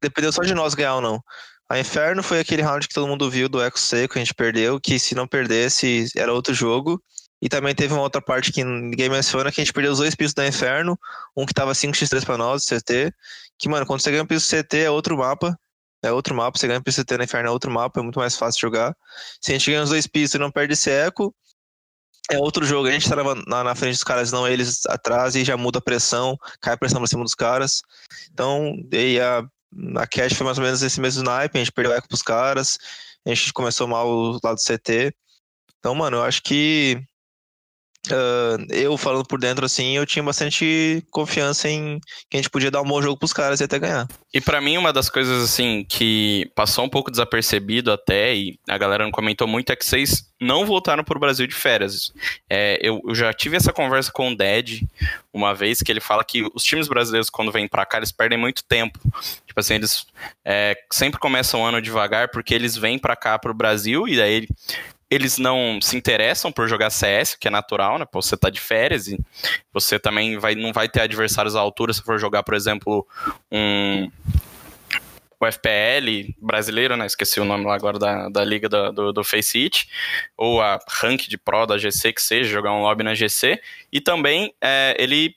dependeu só de nós ganhar ou não. A Inferno foi aquele round que todo mundo viu do Eco Seco, a gente perdeu, que se não perdesse era outro jogo. E também teve uma outra parte que ninguém menciona, que a gente perdeu os dois pisos da Inferno, um que tava 5x3 pra nós, CT. Que, mano, quando você ganha um piso CT é outro mapa. É outro mapa, você ganha um piso CT na Inferno é outro mapa, é muito mais fácil jogar. Se a gente ganha os dois pisos e não perde esse eco, é outro jogo. A gente tá na, na, frente dos caras, não eles atrás, e já muda a pressão, cai a pressão pra cima dos caras. Então, e a, a Cash foi mais ou menos esse mesmo naipe, a gente perdeu eco pros caras, a gente começou mal lado do CT. Então, mano, eu acho que Uh, eu falando por dentro assim, eu tinha bastante confiança em que a gente podia dar um bom jogo pros caras e até ganhar. E para mim, uma das coisas assim que passou um pouco desapercebido até, e a galera não comentou muito, é que vocês não voltaram pro Brasil de férias. É, eu, eu, já tive essa conversa com o Ded uma vez, que ele fala que os times brasileiros, quando vêm para cá, eles perdem muito tempo. Tipo assim, eles é, sempre começam o ano devagar, porque eles vêm para cá pro Brasil, e daí eles não se interessam por jogar CS, que é natural, né? Você tá de férias e você também vai, não vai ter adversários à altura se for jogar, por exemplo, um o FPL brasileiro, né? Esqueci o nome lá agora da, da liga do, do, do Face It, ou a rank de Pro da GC, que seja, jogar um lobby na GC. E também é, ele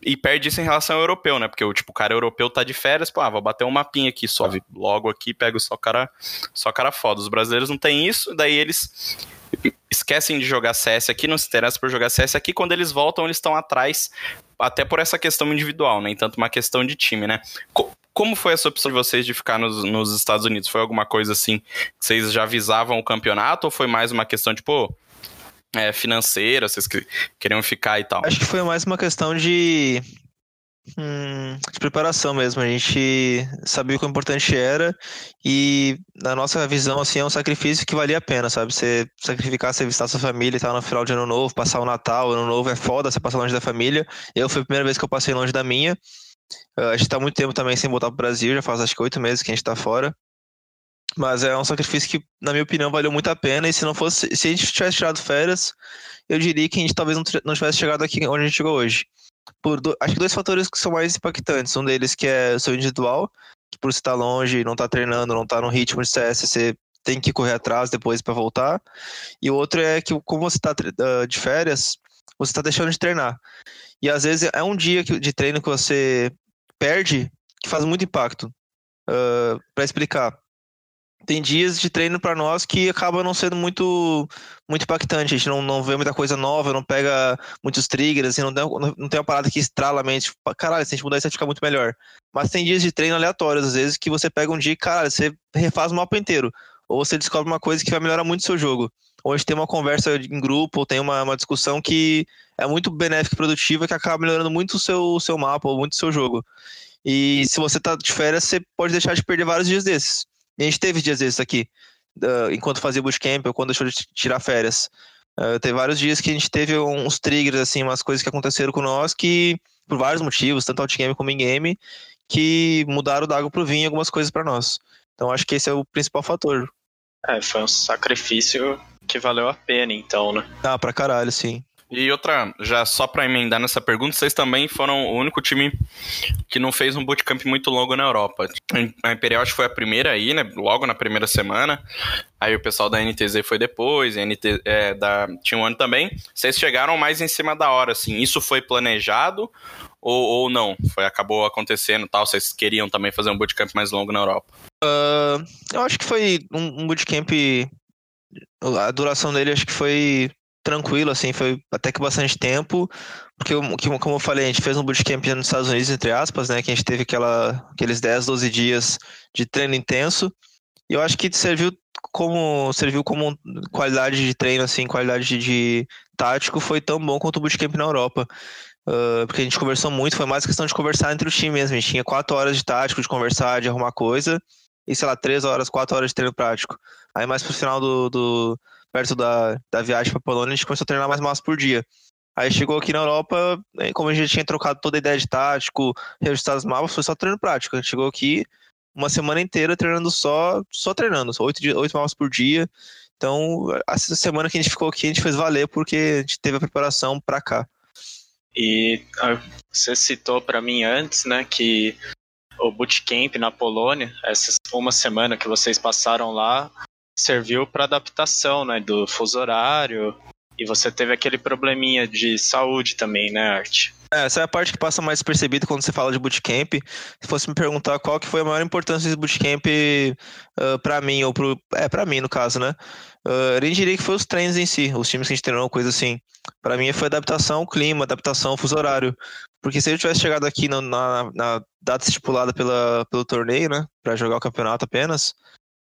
e perde isso em relação ao europeu, né? Porque o tipo, o cara europeu tá de férias, pô, ah, vou bater um mapinha aqui, sobe logo aqui, pego só cara, só cara foda. Os brasileiros não têm isso, daí eles esquecem de jogar CS aqui, não se interessam por jogar CS aqui, quando eles voltam, eles estão atrás, até por essa questão individual, nem né? tanto uma questão de time, né? como foi essa opção de vocês de ficar nos, nos Estados Unidos? Foi alguma coisa assim, vocês já visavam o campeonato ou foi mais uma questão de, pô, é, financeira, vocês queriam ficar e tal? Acho que foi mais uma questão de, hum, de preparação mesmo. A gente sabia o quão importante era e na nossa visão assim é um sacrifício que valia a pena, sabe? Você sacrificar, você visitar sua família e tal no final de ano novo, passar o Natal, ano novo é foda, você passar longe da família. Eu foi a primeira vez que eu passei longe da minha. a gente tá muito tempo também sem voltar pro Brasil, já faz acho que oito meses que a gente tá fora. Mas é um sacrifício que, na minha opinião, valeu muito a pena. E se não fosse, se a gente tivesse tirado férias, eu diria que a gente talvez não tivesse chegado aqui onde a gente chegou hoje. Por do, acho que dois fatores que são mais impactantes. Um deles que é o seu individual, que por estar longe, não estar tá treinando, não estar tá no ritmo de CS, você tem que correr atrás depois para voltar. E o outro é que, como você está uh, de férias, você está deixando de treinar. E às vezes é um dia de treino que você perde que faz muito impacto. Uh, para explicar, tem dias de treino para nós que acaba não sendo muito muito impactante. A gente não, não vê muita coisa nova, não pega muitos triggers, assim, não, tem, não tem uma parada que estrala a mente. Tipo, caralho, se a gente mudar isso vai ficar muito melhor. Mas tem dias de treino aleatórios, às vezes, que você pega um dia e, caralho, você refaz o mapa inteiro. Ou você descobre uma coisa que vai melhorar muito o seu jogo. Ou a gente tem uma conversa em grupo, ou tem uma, uma discussão que é muito benéfica e produtiva, que acaba melhorando muito o seu, o seu mapa, ou muito o seu jogo. E se você tá de férias, você pode deixar de perder vários dias desses. E a gente teve dias desses aqui, uh, enquanto fazia bootcamp ou quando deixou de tirar férias. Uh, teve vários dias que a gente teve uns triggers, assim, umas coisas que aconteceram com nós que, por vários motivos, tanto outgame como in-game, que mudaram da água pro vinho algumas coisas para nós. Então acho que esse é o principal fator. É, foi um sacrifício que valeu a pena, então, né? Ah, pra caralho, sim. E outra, já só para emendar nessa pergunta, vocês também foram o único time que não fez um bootcamp muito longo na Europa. A Imperial acho que foi a primeira aí, né? Logo na primeira semana. Aí o pessoal da NTZ foi depois, NT, é, da um ano também. Vocês chegaram mais em cima da hora, assim. Isso foi planejado ou, ou não? Foi acabou acontecendo tal? Vocês queriam também fazer um bootcamp mais longo na Europa? Uh, eu acho que foi um, um bootcamp. A duração dele acho que foi tranquilo, assim, foi até que bastante tempo, porque, como eu falei, a gente fez um bootcamp nos Estados Unidos, entre aspas, né, que a gente teve aquela, aqueles 10, 12 dias de treino intenso, e eu acho que serviu como, serviu como qualidade de treino, assim, qualidade de, de tático, foi tão bom quanto o bootcamp na Europa. Uh, porque a gente conversou muito, foi mais questão de conversar entre os times mesmo. A gente tinha quatro horas de tático, de conversar, de arrumar coisa, e sei lá, três horas, quatro horas de treino prático. Aí mais pro final do, do perto da, da viagem para Polônia, a gente começou a treinar mais massa por dia. Aí chegou aqui na Europa, como a gente tinha trocado toda a ideia de tático, reajustado os mapas, foi só treino prático. A gente chegou aqui, uma semana inteira treinando só, só treinando, oito, oito mapas por dia. Então, essa semana que a gente ficou aqui, a gente fez valer porque a gente teve a preparação para cá. E você citou para mim antes, né, que o bootcamp na Polônia, essa uma semana que vocês passaram lá, serviu para adaptação, né, do fuso horário. E você teve aquele probleminha de saúde também, né, Art? É, essa é a parte que passa mais percebida quando você fala de bootcamp. Se fosse me perguntar qual que foi a maior importância desse bootcamp uh, para mim, ou pro. É, para mim, no caso, né? Uh, eu diria que foi os treinos em si, os times que a gente treinou, coisa assim. Para mim foi adaptação ao clima, adaptação ao fuso horário. Porque se eu tivesse chegado aqui no, na, na, data estipulada pela, pelo torneio, né? Pra jogar o campeonato apenas,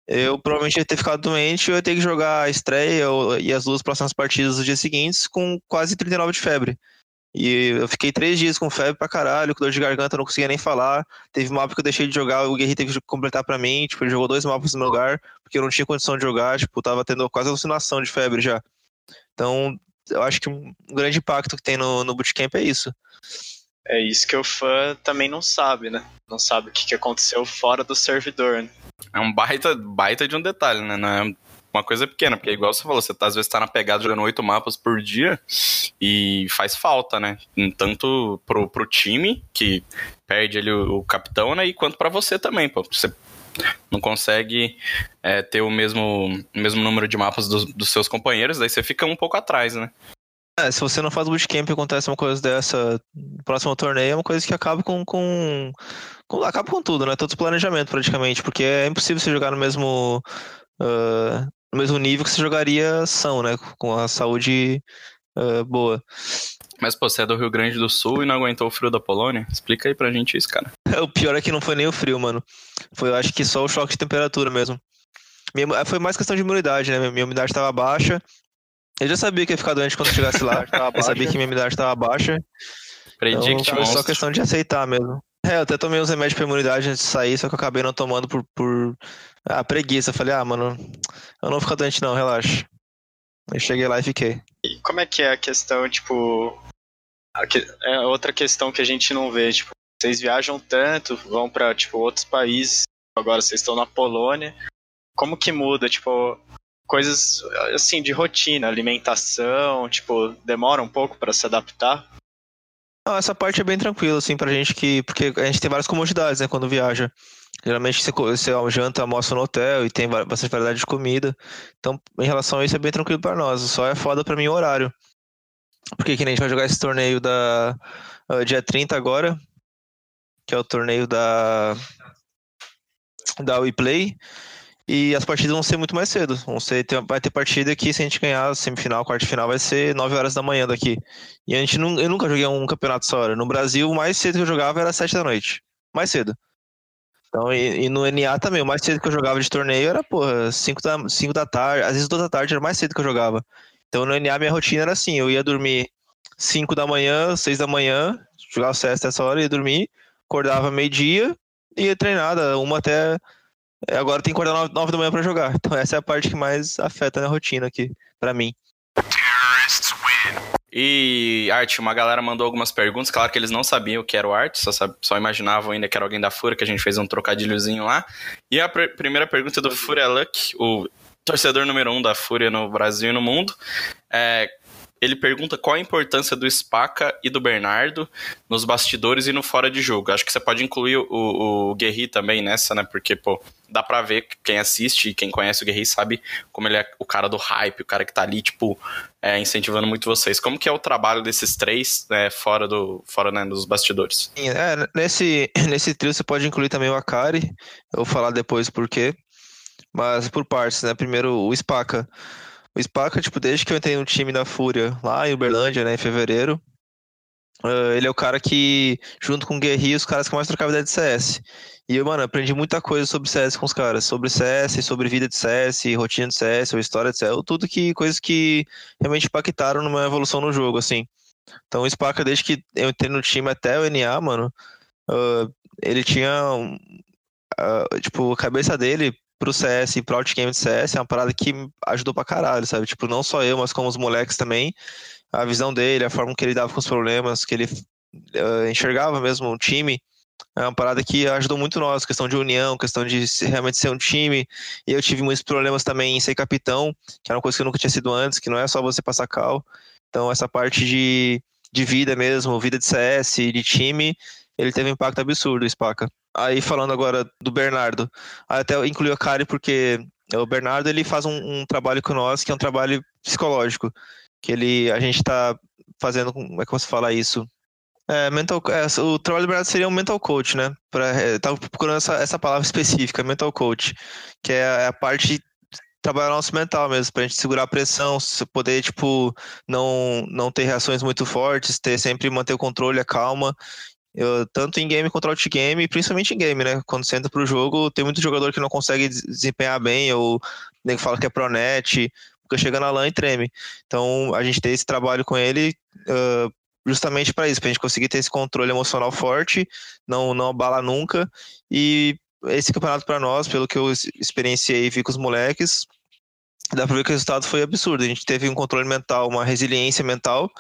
eu provavelmente ia ter ficado doente, eu ia ter que jogar a estreia e as duas próximas partidas dos dias seguintes com quase 39 de febre. E eu fiquei três dias com febre pra caralho, com dor de garganta, não conseguia nem falar. Teve mapa que eu deixei de jogar, o Guerri teve que completar pra mim. Tipo, ele jogou dois mapas no meu lugar, porque eu não tinha condição de jogar. Tipo, tava tendo quase alucinação de febre já. Então, eu acho que um grande impacto que tem no, no bootcamp é isso. É isso que o fã também não sabe, né? Não sabe o que, que aconteceu fora do servidor, né? É um baita, baita de um detalhe, né? Não é uma coisa pequena, porque igual você falou, você tá, às vezes tá na pegada jogando oito mapas por dia e faz falta, né? Tanto pro, pro time, que perde ali o, o capitão, né? E quanto para você também, pô. Você não consegue é, ter o mesmo, mesmo número de mapas dos seus companheiros, daí você fica um pouco atrás, né? É, se você não faz bootcamp e acontece uma coisa dessa no próximo torneio, é uma coisa que acaba com, com, com acaba com tudo, né? Todo o planejamento praticamente, porque é impossível você jogar no mesmo uh, no mesmo nível que você jogaria são, né? Com a saúde uh, boa. Mas, pô, você é do Rio Grande do Sul e não aguentou o frio da Polônia? Explica aí pra gente isso, cara. o pior é que não foi nem o frio, mano. Foi, eu acho que só o choque de temperatura mesmo. Minha, foi mais questão de imunidade, né? Minha umidade estava baixa. Eu já sabia que ia ficar doente quando chegasse lá. eu sabia que minha umidade estava baixa. Predict então, foi só questão de aceitar mesmo. É, eu até tomei uns remédios pra imunidade antes de sair, só que eu acabei não tomando por, por ah, preguiça. Eu falei, ah, mano, eu não vou ficar doente não, relaxa. Aí cheguei lá e fiquei. E como é que é a questão, tipo. É outra questão que a gente não vê, tipo, vocês viajam tanto, vão para tipo, outros países, agora vocês estão na Polônia. Como que muda, tipo, coisas assim de rotina, alimentação, tipo, demora um pouco para se adaptar? Não, essa parte é bem tranquila, assim, pra gente que. Porque a gente tem várias comodidades, né, quando viaja. Geralmente você, você janta, almoça no hotel e tem bastante variedade de comida. Então, em relação a isso, é bem tranquilo para nós. Só é foda pra mim o horário. Porque que nem a gente vai jogar esse torneio da uh, dia 30 agora, que é o torneio da da WePlay. E as partidas vão ser muito mais cedo. Vão ser, vai ter partida que, se a gente ganhar semifinal, quarta final, vai ser 9 horas da manhã daqui. E a gente eu nunca joguei um campeonato essa hora. No Brasil, o mais cedo que eu jogava era 7 da noite. Mais cedo. Então, e, e, no NA também, o mais cedo que eu jogava de torneio era, porra, 5 da, 5 da tarde, às vezes 2 da tarde era mais cedo que eu jogava. Então no NA minha rotina era assim, eu ia dormir 5 da manhã, 6 da manhã, jogava CS essa hora, ia dormir, acordava meio-dia, ia treinar, uma até agora tem que acordar 9 da manhã para jogar. Então essa é a parte que mais afeta na rotina aqui, para mim. E, Art, uma galera mandou algumas perguntas. Claro que eles não sabiam o que era o Art, só, só imaginavam ainda que era alguém da Fúria, que a gente fez um trocadilhozinho lá. E a pr primeira pergunta é do Fúria Luck, o torcedor número um da Fúria no Brasil e no mundo. É, ele pergunta qual a importância do Spaca e do Bernardo nos bastidores e no fora de jogo. Acho que você pode incluir o, o Guerri também nessa, né? Porque, pô, dá pra ver, quem assiste e quem conhece o Guerri sabe como ele é o cara do hype, o cara que tá ali, tipo, é, incentivando muito vocês. Como que é o trabalho desses três né, fora, do, fora né, dos bastidores? É, nesse, nesse trio você pode incluir também o Akari, eu vou falar depois por quê. Mas por partes, né? Primeiro o Spaca. O Spaca, tipo, desde que eu entrei no time da Fúria, lá em Uberlândia, né, em fevereiro, uh, ele é o cara que, junto com o Guerri, os caras que mais trocavam ideia de CS. E eu, mano, aprendi muita coisa sobre CS com os caras. Sobre CS, sobre vida de CS, rotina de CS, ou história de CS. Tudo que, coisas que realmente impactaram numa evolução no jogo, assim. Então o Spaca, desde que eu entrei no time até o NA, mano, uh, ele tinha. Uh, tipo, a cabeça dele pro CS e pro outgame de CS é uma parada que ajudou pra caralho, sabe? Tipo, não só eu, mas como os moleques também. A visão dele, a forma que ele dava com os problemas, que ele uh, enxergava mesmo o time É uma parada que ajudou muito nós, questão de união, questão de realmente ser um time. E eu tive muitos problemas também em ser capitão, que era uma coisa que eu nunca tinha sido antes, que não é só você passar cal. Então, essa parte de, de vida mesmo, vida de CS, de time, ele teve um impacto absurdo, o Spaca. Aí, falando agora do Bernardo, até incluí a Kari porque o Bernardo ele faz um, um, trabalho com nós que é um trabalho psicológico, que ele a gente está fazendo, como é que posso falar isso? É, mental, é, o trabalho do Bernardo seria um mental coach, né? Pra, é, tava procurando essa, essa palavra específica, mental coach, que é a, é a parte trabalhar nosso mental mesmo, pra gente segurar a pressão, poder, tipo, não, não ter reações muito fortes, ter sempre manter o controle, a calma. Eu, tanto em game quanto out game, principalmente em game, né? Quando você entra pro jogo, tem muito jogador que não consegue desempenhar bem, ou nem fala que é pronet, porque chega na LAN e treme. Então, a gente tem esse trabalho com ele uh, justamente para isso, para a gente conseguir ter esse controle emocional forte, não, não abalar nunca. E esse campeonato para nós, pelo que eu experienciei e vi com os moleques, dá para ver que o resultado foi absurdo. A gente teve um controle mental, uma resiliência mental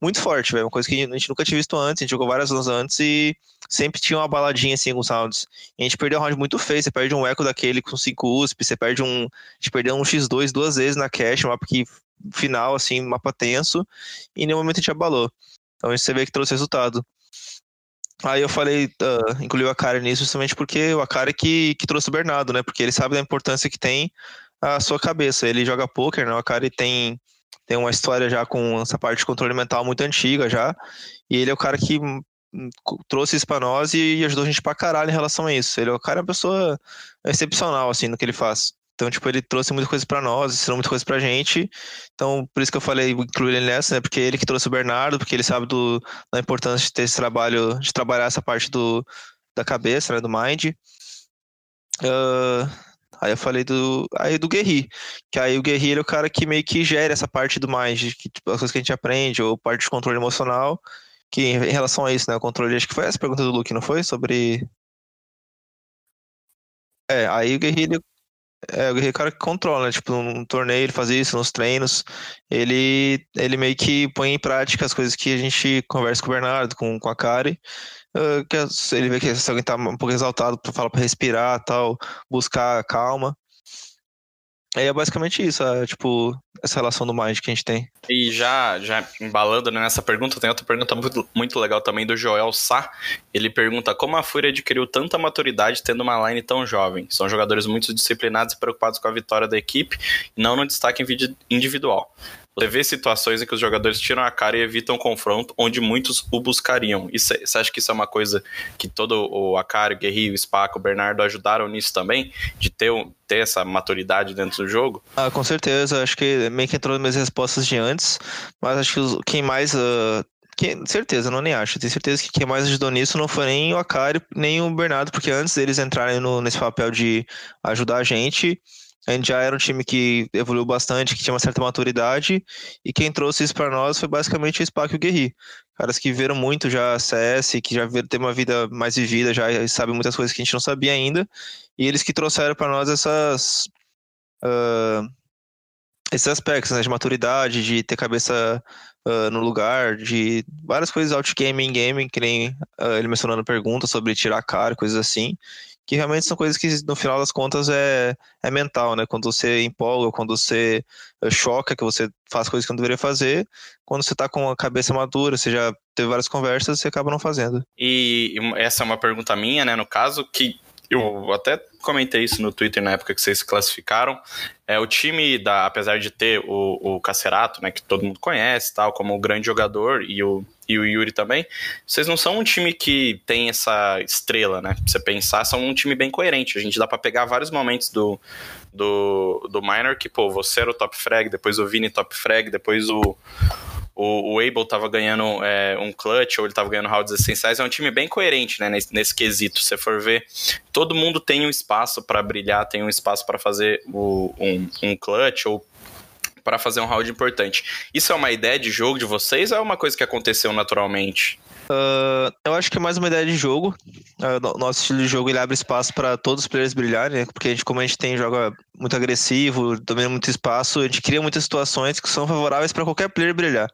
muito forte, velho. Uma coisa que a gente nunca tinha visto antes. A gente jogou várias anos antes e sempre tinha uma baladinha assim com os rounds. E a gente perdeu um round muito feio. Você perde um eco daquele com 5 USP, você perde um. A gente perdeu um X2 duas vezes na cash, um mapa que final, assim, mapa tenso, e em nenhum momento a gente abalou. Então você vê que trouxe resultado. Aí eu falei, uh, incluiu a cara nisso justamente porque o Akari que, que trouxe o Bernardo, né? Porque ele sabe da importância que tem a sua cabeça. Ele joga poker, né? O Akari tem, tem uma história já com essa parte de controle mental muito antiga já. E ele é o cara que hum, trouxe isso pra nós e, ajudou a gente pra caralho em relação a isso. Ele é o cara, é uma pessoa excepcional, assim, no que ele faz. Então, tipo, ele trouxe muita coisa para nós, ensinou muita coisa pra gente. Então, por isso que eu falei incluir ele nessa, né? Porque ele que trouxe o Bernardo, porque ele sabe do, da importância de ter esse trabalho, de trabalhar essa parte do, da cabeça, né? Do mind. Uh, aí eu falei do. Aí do Guerri. Que aí o Guerri é o cara que meio que gera essa parte do mind, que, tipo, as coisas que a gente aprende, ou parte de controle emocional. Que em relação a isso, né? O controle, acho que foi essa pergunta do Luke, não foi? Sobre. É, aí o Guerri é, o cara que controla, né? Tipo, num torneio ele faz isso, nos treinos. Ele, ele meio que põe em prática as coisas que a gente conversa com o Bernardo, com, com a Kari. Uh, que ele vê que se alguém tá um pouco exaltado, fala para respirar tal, buscar calma. É basicamente isso, é, tipo, essa relação do Mind que a gente tem. E já, já embalando nessa pergunta, tem outra pergunta muito, muito legal também do Joel Sá. Ele pergunta como a Fúria adquiriu tanta maturidade tendo uma line tão jovem. São jogadores muito disciplinados e preocupados com a vitória da equipe, e não no destaque individual. Você vê situações em que os jogadores tiram a cara e evitam o confronto, onde muitos o buscariam. Isso, você acha que isso é uma coisa que todo o Akari, o o Spaco, o Bernardo ajudaram nisso também? De ter, ter essa maturidade dentro do jogo? Ah, com certeza. Acho que meio que entrou nas minhas respostas de antes, mas acho que quem mais uh... Que, certeza, não nem acho. Tenho certeza que quem mais ajudou nisso não foi nem o Akari, nem o Bernardo, porque antes deles entrarem no, nesse papel de ajudar a gente, a gente já era um time que evoluiu bastante, que tinha uma certa maturidade, e quem trouxe isso para nós foi basicamente o Spac e o Guerri. Caras que viram muito já CS, que já viram ter uma vida mais vivida, já sabem muitas coisas que a gente não sabia ainda, e eles que trouxeram para nós essas. Uh, esses aspectos né, de maturidade, de ter cabeça uh, no lugar, de várias coisas out-game in game, que nem uh, ele mencionando pergunta sobre tirar cara, coisas assim que realmente são coisas que no final das contas é, é mental, né? Quando você empolga, quando você eh, choca, que você faz coisas que não deveria fazer, quando você tá com a cabeça madura, você já teve várias conversas, você acaba não fazendo. E essa é uma pergunta minha, né? No caso, que eu até comentei isso no Twitter na época que vocês se classificaram. É, o time, da, apesar de ter o, o Cacerato, né, que todo mundo conhece, tal, como um grande jogador, e o, e o Yuri também, vocês não são um time que tem essa estrela, né? Pra você pensar, são um time bem coerente. A gente dá para pegar vários momentos do, do, do Minor que, pô, você era o top frag, depois o Vini top frag, depois o o, o Abel tava ganhando é, um clutch ou ele tava ganhando rounds essenciais, é um time bem coerente, né, nesse, nesse quesito. Se for ver, todo mundo tem um espaço para brilhar, tem um espaço para fazer o, um, um clutch ou para fazer um round importante. Isso é uma ideia de jogo de vocês ou é uma coisa que aconteceu naturalmente? Uh, eu acho que é mais uma ideia de jogo. Uh, nosso estilo de jogo ele abre espaço para todos os players brilharem, né? porque a gente, como a gente tem joga muito agressivo, domina muito espaço, a gente cria muitas situações que são favoráveis para qualquer player brilhar.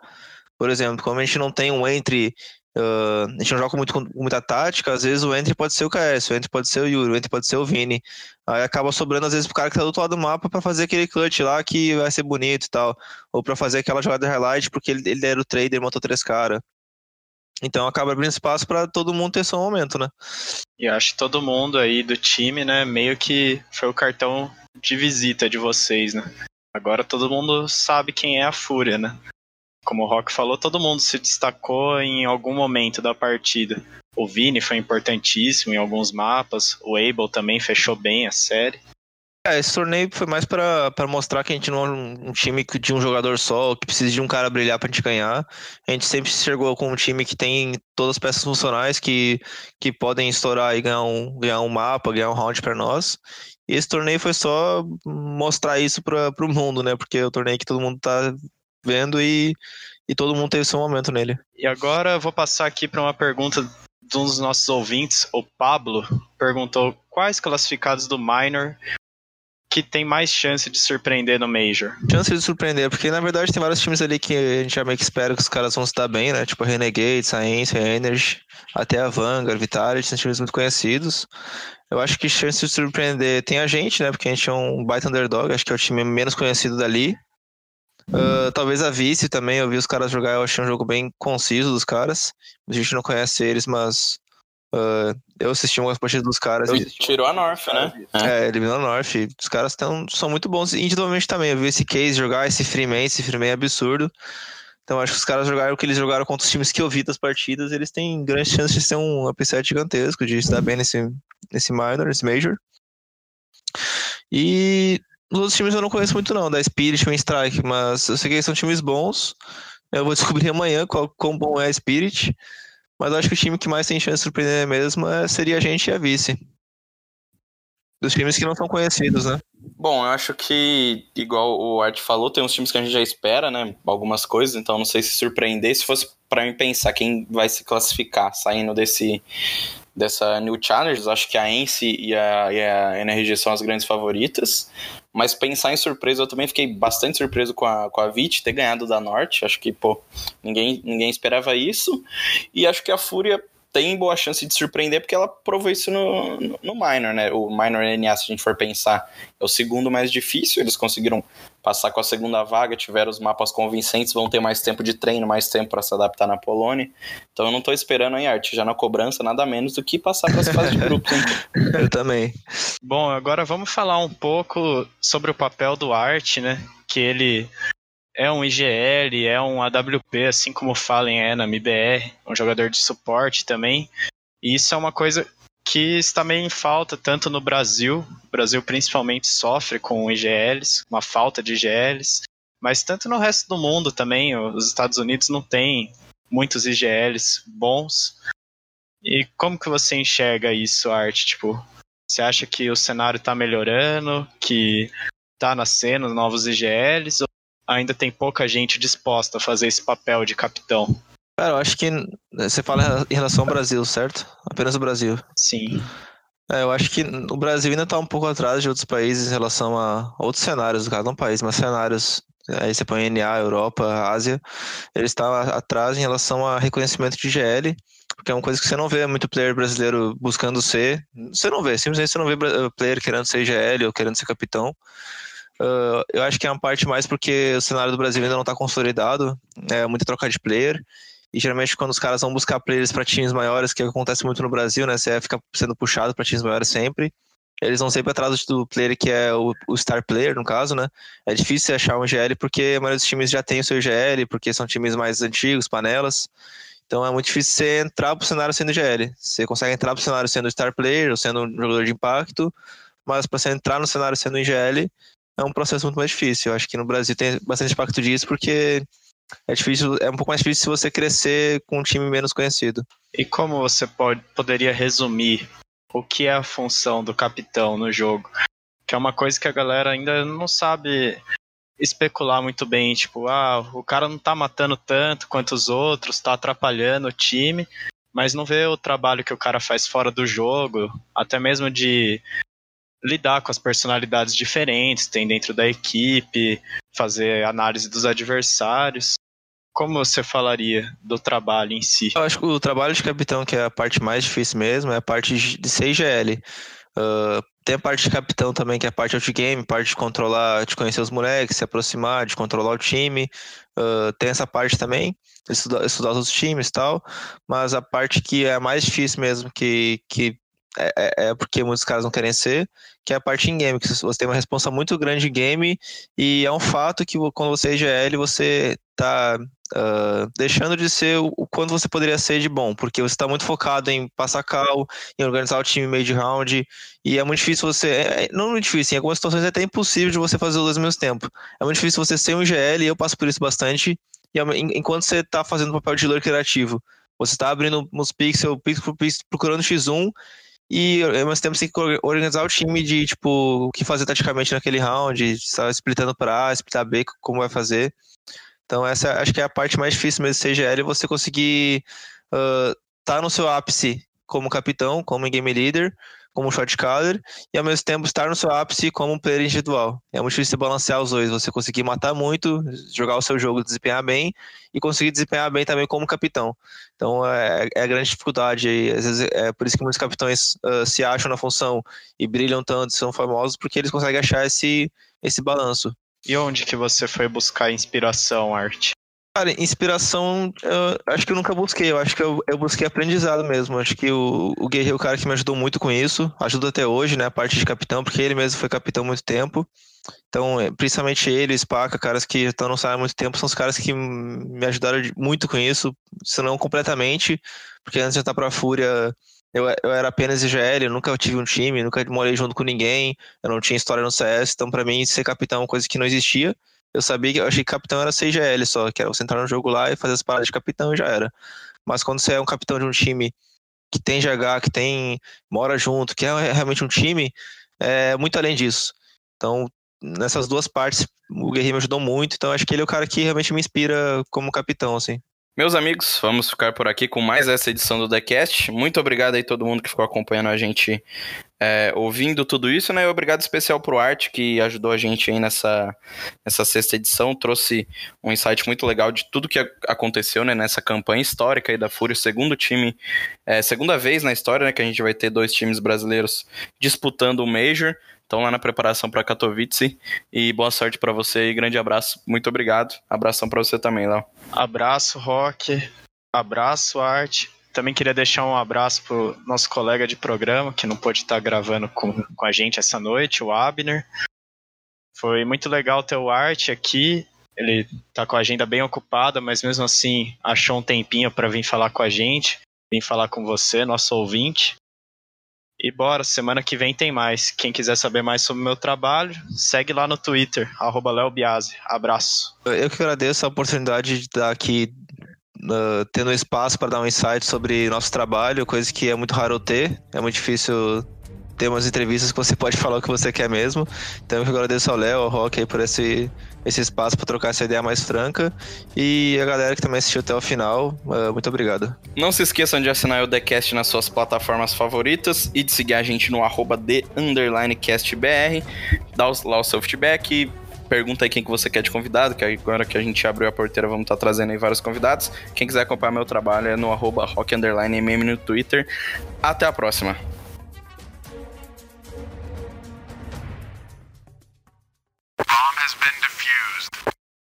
Por exemplo, como a gente não tem um entre Uh, a gente não joga muito, com muita tática, às vezes o Entry pode ser o KS, o Entry pode ser o Yuri, o Entry pode ser o Vini. Aí acaba sobrando às vezes pro cara que tá do outro lado do mapa para fazer aquele clutch lá que vai ser bonito e tal. Ou para fazer aquela jogada highlight porque ele, ele era o trader, montou três caras. Então acaba abrindo espaço para todo mundo ter seu momento, né? E acho que todo mundo aí do time, né, meio que foi o cartão de visita de vocês, né? Agora todo mundo sabe quem é a Fúria, né? Como o Rock falou, todo mundo se destacou em algum momento da partida. O Vini foi importantíssimo em alguns mapas, o Abel também fechou bem a série. É, esse torneio foi mais para mostrar que a gente não é um, time de um jogador só, que precisa de um cara brilhar pra gente ganhar. A gente sempre chegou com um time que tem todas as peças funcionais que, que podem estourar e ganhar um, ganhar um mapa, ganhar um round para nós. E esse torneio foi só mostrar isso para o mundo, né? Porque é o torneio que todo mundo tá vendo e, e todo mundo teve seu momento nele. E agora vou passar aqui para uma pergunta de um dos nossos ouvintes, o Pablo, perguntou quais classificados do Minor que tem mais chance de surpreender no Major? Chance de surpreender, porque na verdade tem vários times ali que a gente já meio que espera que os caras vão se dar bem, né? Tipo Renegade, Science, Energy, até a Vanguard, Vitality, são times muito conhecidos. Eu acho que chance de surpreender tem a gente, né? Porque a gente é um baita underdog, acho que é o time menos conhecido dali. Uh, talvez a Vice também, eu vi os caras jogar, eu achei um jogo bem conciso dos caras. A gente não conhece eles, mas uh, eu assisti umas partidas dos caras. Ele tirou a North, né? É, eliminou a North. Os caras tão, são muito bons individualmente também. Eu vi esse Case jogar, esse Freeman, esse Freeman é absurdo. Então acho que os caras jogaram o que eles jogaram contra os times que eu vi das partidas, eles têm grandes chances de ser um upset gigantesco, de estar bem nesse, nesse minor, nesse major. E os outros times eu não conheço muito não, da Spirit, Win Strike, mas eu sei que eles são times bons. Eu vou descobrir amanhã qual, quão bom é a Spirit. Mas acho que o time que mais tem chance de surpreender mesmo é, seria a gente e a Vice. Dos times que não são conhecidos, né? Bom, eu acho que, igual o Art falou, tem uns times que a gente já espera, né? Algumas coisas, então não sei se surpreender. Se fosse para mim pensar quem vai se classificar saindo desse, dessa New Challengers, acho que a Ence e a, e a NRG são as grandes favoritas. Mas pensar em surpresa, eu também fiquei bastante surpreso com a, com a VIT ter ganhado da Norte. Acho que, pô, ninguém, ninguém esperava isso. E acho que a Fúria tem boa chance de surpreender porque ela provou isso no, no, no Minor, né? O Minor NA, se a gente for pensar, é o segundo mais difícil. Eles conseguiram passar com a segunda vaga, tiveram os mapas convincentes, vão ter mais tempo de treino, mais tempo para se adaptar na Polônia. Então eu não estou esperando em arte, já na cobrança, nada menos do que passar para as fases de grupos. eu também. Bom, agora vamos falar um pouco sobre o papel do Art, né? Que ele é um IGL, é um AWP, assim como o Fallen é na MBR, um jogador de suporte também. E isso é uma coisa que está meio em falta tanto no Brasil, o Brasil principalmente sofre com IGLs, uma falta de IGLs, mas tanto no resto do mundo também, os Estados Unidos não tem muitos IGLs bons. E como que você enxerga isso, Art? Tipo, você acha que o cenário está melhorando, que está nascendo novos IGLs, ou ainda tem pouca gente disposta a fazer esse papel de capitão? Cara, eu acho que você fala em relação ao Brasil, certo? Apenas o Brasil. Sim. É, eu acho que o Brasil ainda está um pouco atrás de outros países em relação a outros cenários, cada um país, mas cenários. Aí você põe NA, Europa, Ásia, eles estão atrás em relação a reconhecimento de GL, porque é uma coisa que você não vê muito player brasileiro buscando ser. Você não vê, simplesmente você não vê player querendo ser GL ou querendo ser capitão. Uh, eu acho que é uma parte mais porque o cenário do Brasil ainda não está consolidado, é muita troca de player. E geralmente quando os caras vão buscar players para times maiores, que acontece muito no Brasil, né? Você fica sendo puxado para times maiores sempre. Eles vão sempre atrás do player que é o, o, star player, no caso, né? É difícil achar um GL porque a maioria dos times já tem o seu GL, porque são times mais antigos, panelas. Então é muito difícil você entrar pro cenário sendo GL. Você consegue entrar pro cenário sendo star player ou sendo um jogador de impacto, mas para você entrar no cenário sendo um GL é um processo muito mais difícil. Eu acho que no Brasil tem bastante impacto disso, porque é difícil, é um pouco mais difícil se você crescer com um time menos conhecido. E como você pode, poderia resumir o que é a função do capitão no jogo? Que é uma coisa que a galera ainda não sabe especular muito bem, tipo, ah, o cara não tá matando tanto quanto os outros, tá atrapalhando o time, mas não vê o trabalho que o cara faz fora do jogo, até mesmo de lidar com as personalidades diferentes, tem dentro da equipe, fazer análise dos adversários. como você falaria do trabalho em si? Eu acho que o trabalho de capitão, que é a parte mais difícil mesmo, é a parte de IGL. Uh, tem a parte de capitão também, que é a parte outgame, parte de controlar, de conhecer os moleques, se aproximar, de controlar o time. Uh, tem essa parte também, estudar, estudar os outros times e tal. Mas a parte que é a mais difícil mesmo, que, que é, é, é porque muitos caras não querem ser, que é a parte em game, que você tem uma resposta muito grande em game, e é um fato que quando você é IGL, você tá uh, deixando de ser o quanto você poderia ser de bom, porque você está muito focado em passar cal, em organizar o time meio de round, e é muito difícil você. É, é não muito difícil, em algumas situações é até impossível de você fazer os dois ao mesmo tempo. É muito difícil você ser um IGL, e eu passo por isso bastante, e enquanto você está fazendo o papel de lore criativo, você está abrindo uns pixels, pixel por pixel, procurando X1, e ao mesmo tempo você tem que organizar o time de, tipo, o que fazer taticamente naquele round, estar splitando para A, splitar B, como vai fazer. Então essa acho que é a parte mais difícil mesmo do CGL, você conseguir estar uh, tá no seu ápice como capitão, como game leader, como shot caller, e ao mesmo tempo estar no seu ápice como um player individual. É muito difícil balancear os dois, você conseguir matar muito, jogar o seu jogo, desempenhar bem, e conseguir desempenhar bem também como capitão. Então é, é a grande dificuldade aí. Às vezes é por isso que muitos capitães uh, se acham na função e brilham tanto, são famosos, porque eles conseguem achar esse, esse balanço. E onde que você foi buscar inspiração, arte? Cara, inspiração, acho que eu nunca busquei. Eu acho que eu, eu busquei aprendizado mesmo. Acho que o, o Guerreiro é o cara que me ajudou muito com isso. Ajuda até hoje, né? A parte de capitão, porque ele mesmo foi capitão há muito tempo. Então, é, principalmente ele, o Spaca, caras que estão no sala há muito tempo, são os caras que me ajudaram muito com isso, se não completamente, porque antes de estar pra Fúria, eu, eu era apenas IGL, eu nunca tive um time, nunca morei junto com ninguém, eu não tinha história no CS, então para mim ser capitão é uma coisa que não existia. Eu sabia que eu achei que capitão era IGL só, que era você entrar no jogo lá e fazer as paradas de capitão e já era. Mas quando você é um capitão de um time que tem GH, que tem mora junto, que é realmente um time, é muito além disso. Então, nessas duas partes, o Guerreiro me ajudou muito, então acho que ele é o cara que realmente me inspira como capitão, assim. Meus amigos, vamos ficar por aqui com mais essa edição do TheCast. Muito obrigado aí todo mundo que ficou acompanhando a gente é, ouvindo tudo isso, né? Obrigado especial pro Art, que ajudou a gente aí nessa, nessa sexta edição, trouxe um insight muito legal de tudo que aconteceu né, nessa campanha histórica aí da Fúria, segundo time, é, segunda vez na história, né, que a gente vai ter dois times brasileiros disputando o Major. Então lá na preparação para Katowice e boa sorte para você e grande abraço. Muito obrigado. Abração para você também, Léo. Abraço, Rock. Abraço, Arte. Também queria deixar um abraço pro nosso colega de programa, que não pôde estar gravando com, com a gente essa noite, o Abner. Foi muito legal ter o Arte aqui. Ele tá com a agenda bem ocupada, mas mesmo assim achou um tempinho para vir falar com a gente, vir falar com você, nosso ouvinte. E bora, semana que vem tem mais. Quem quiser saber mais sobre o meu trabalho, segue lá no Twitter, arroba Abraço. Eu que agradeço a oportunidade de estar aqui uh, tendo espaço para dar um insight sobre nosso trabalho, coisa que é muito raro ter. É muito difícil ter umas entrevistas que você pode falar o que você quer mesmo. Então eu agradeço ao Léo, ao Rock por esse, esse espaço para trocar essa ideia mais franca. E a galera que também assistiu até o final, uh, muito obrigado. Não se esqueçam de assinar o TheCast nas suas plataformas favoritas e de seguir a gente no arroba TheUnderlineCastBR. Dá lá o seu feedback pergunta aí quem que você quer de convidado, que agora que a gente abriu a porteira, vamos estar tá trazendo aí vários convidados. Quem quiser acompanhar meu trabalho é no arroba rock__mm no Twitter. Até a próxima! Has been.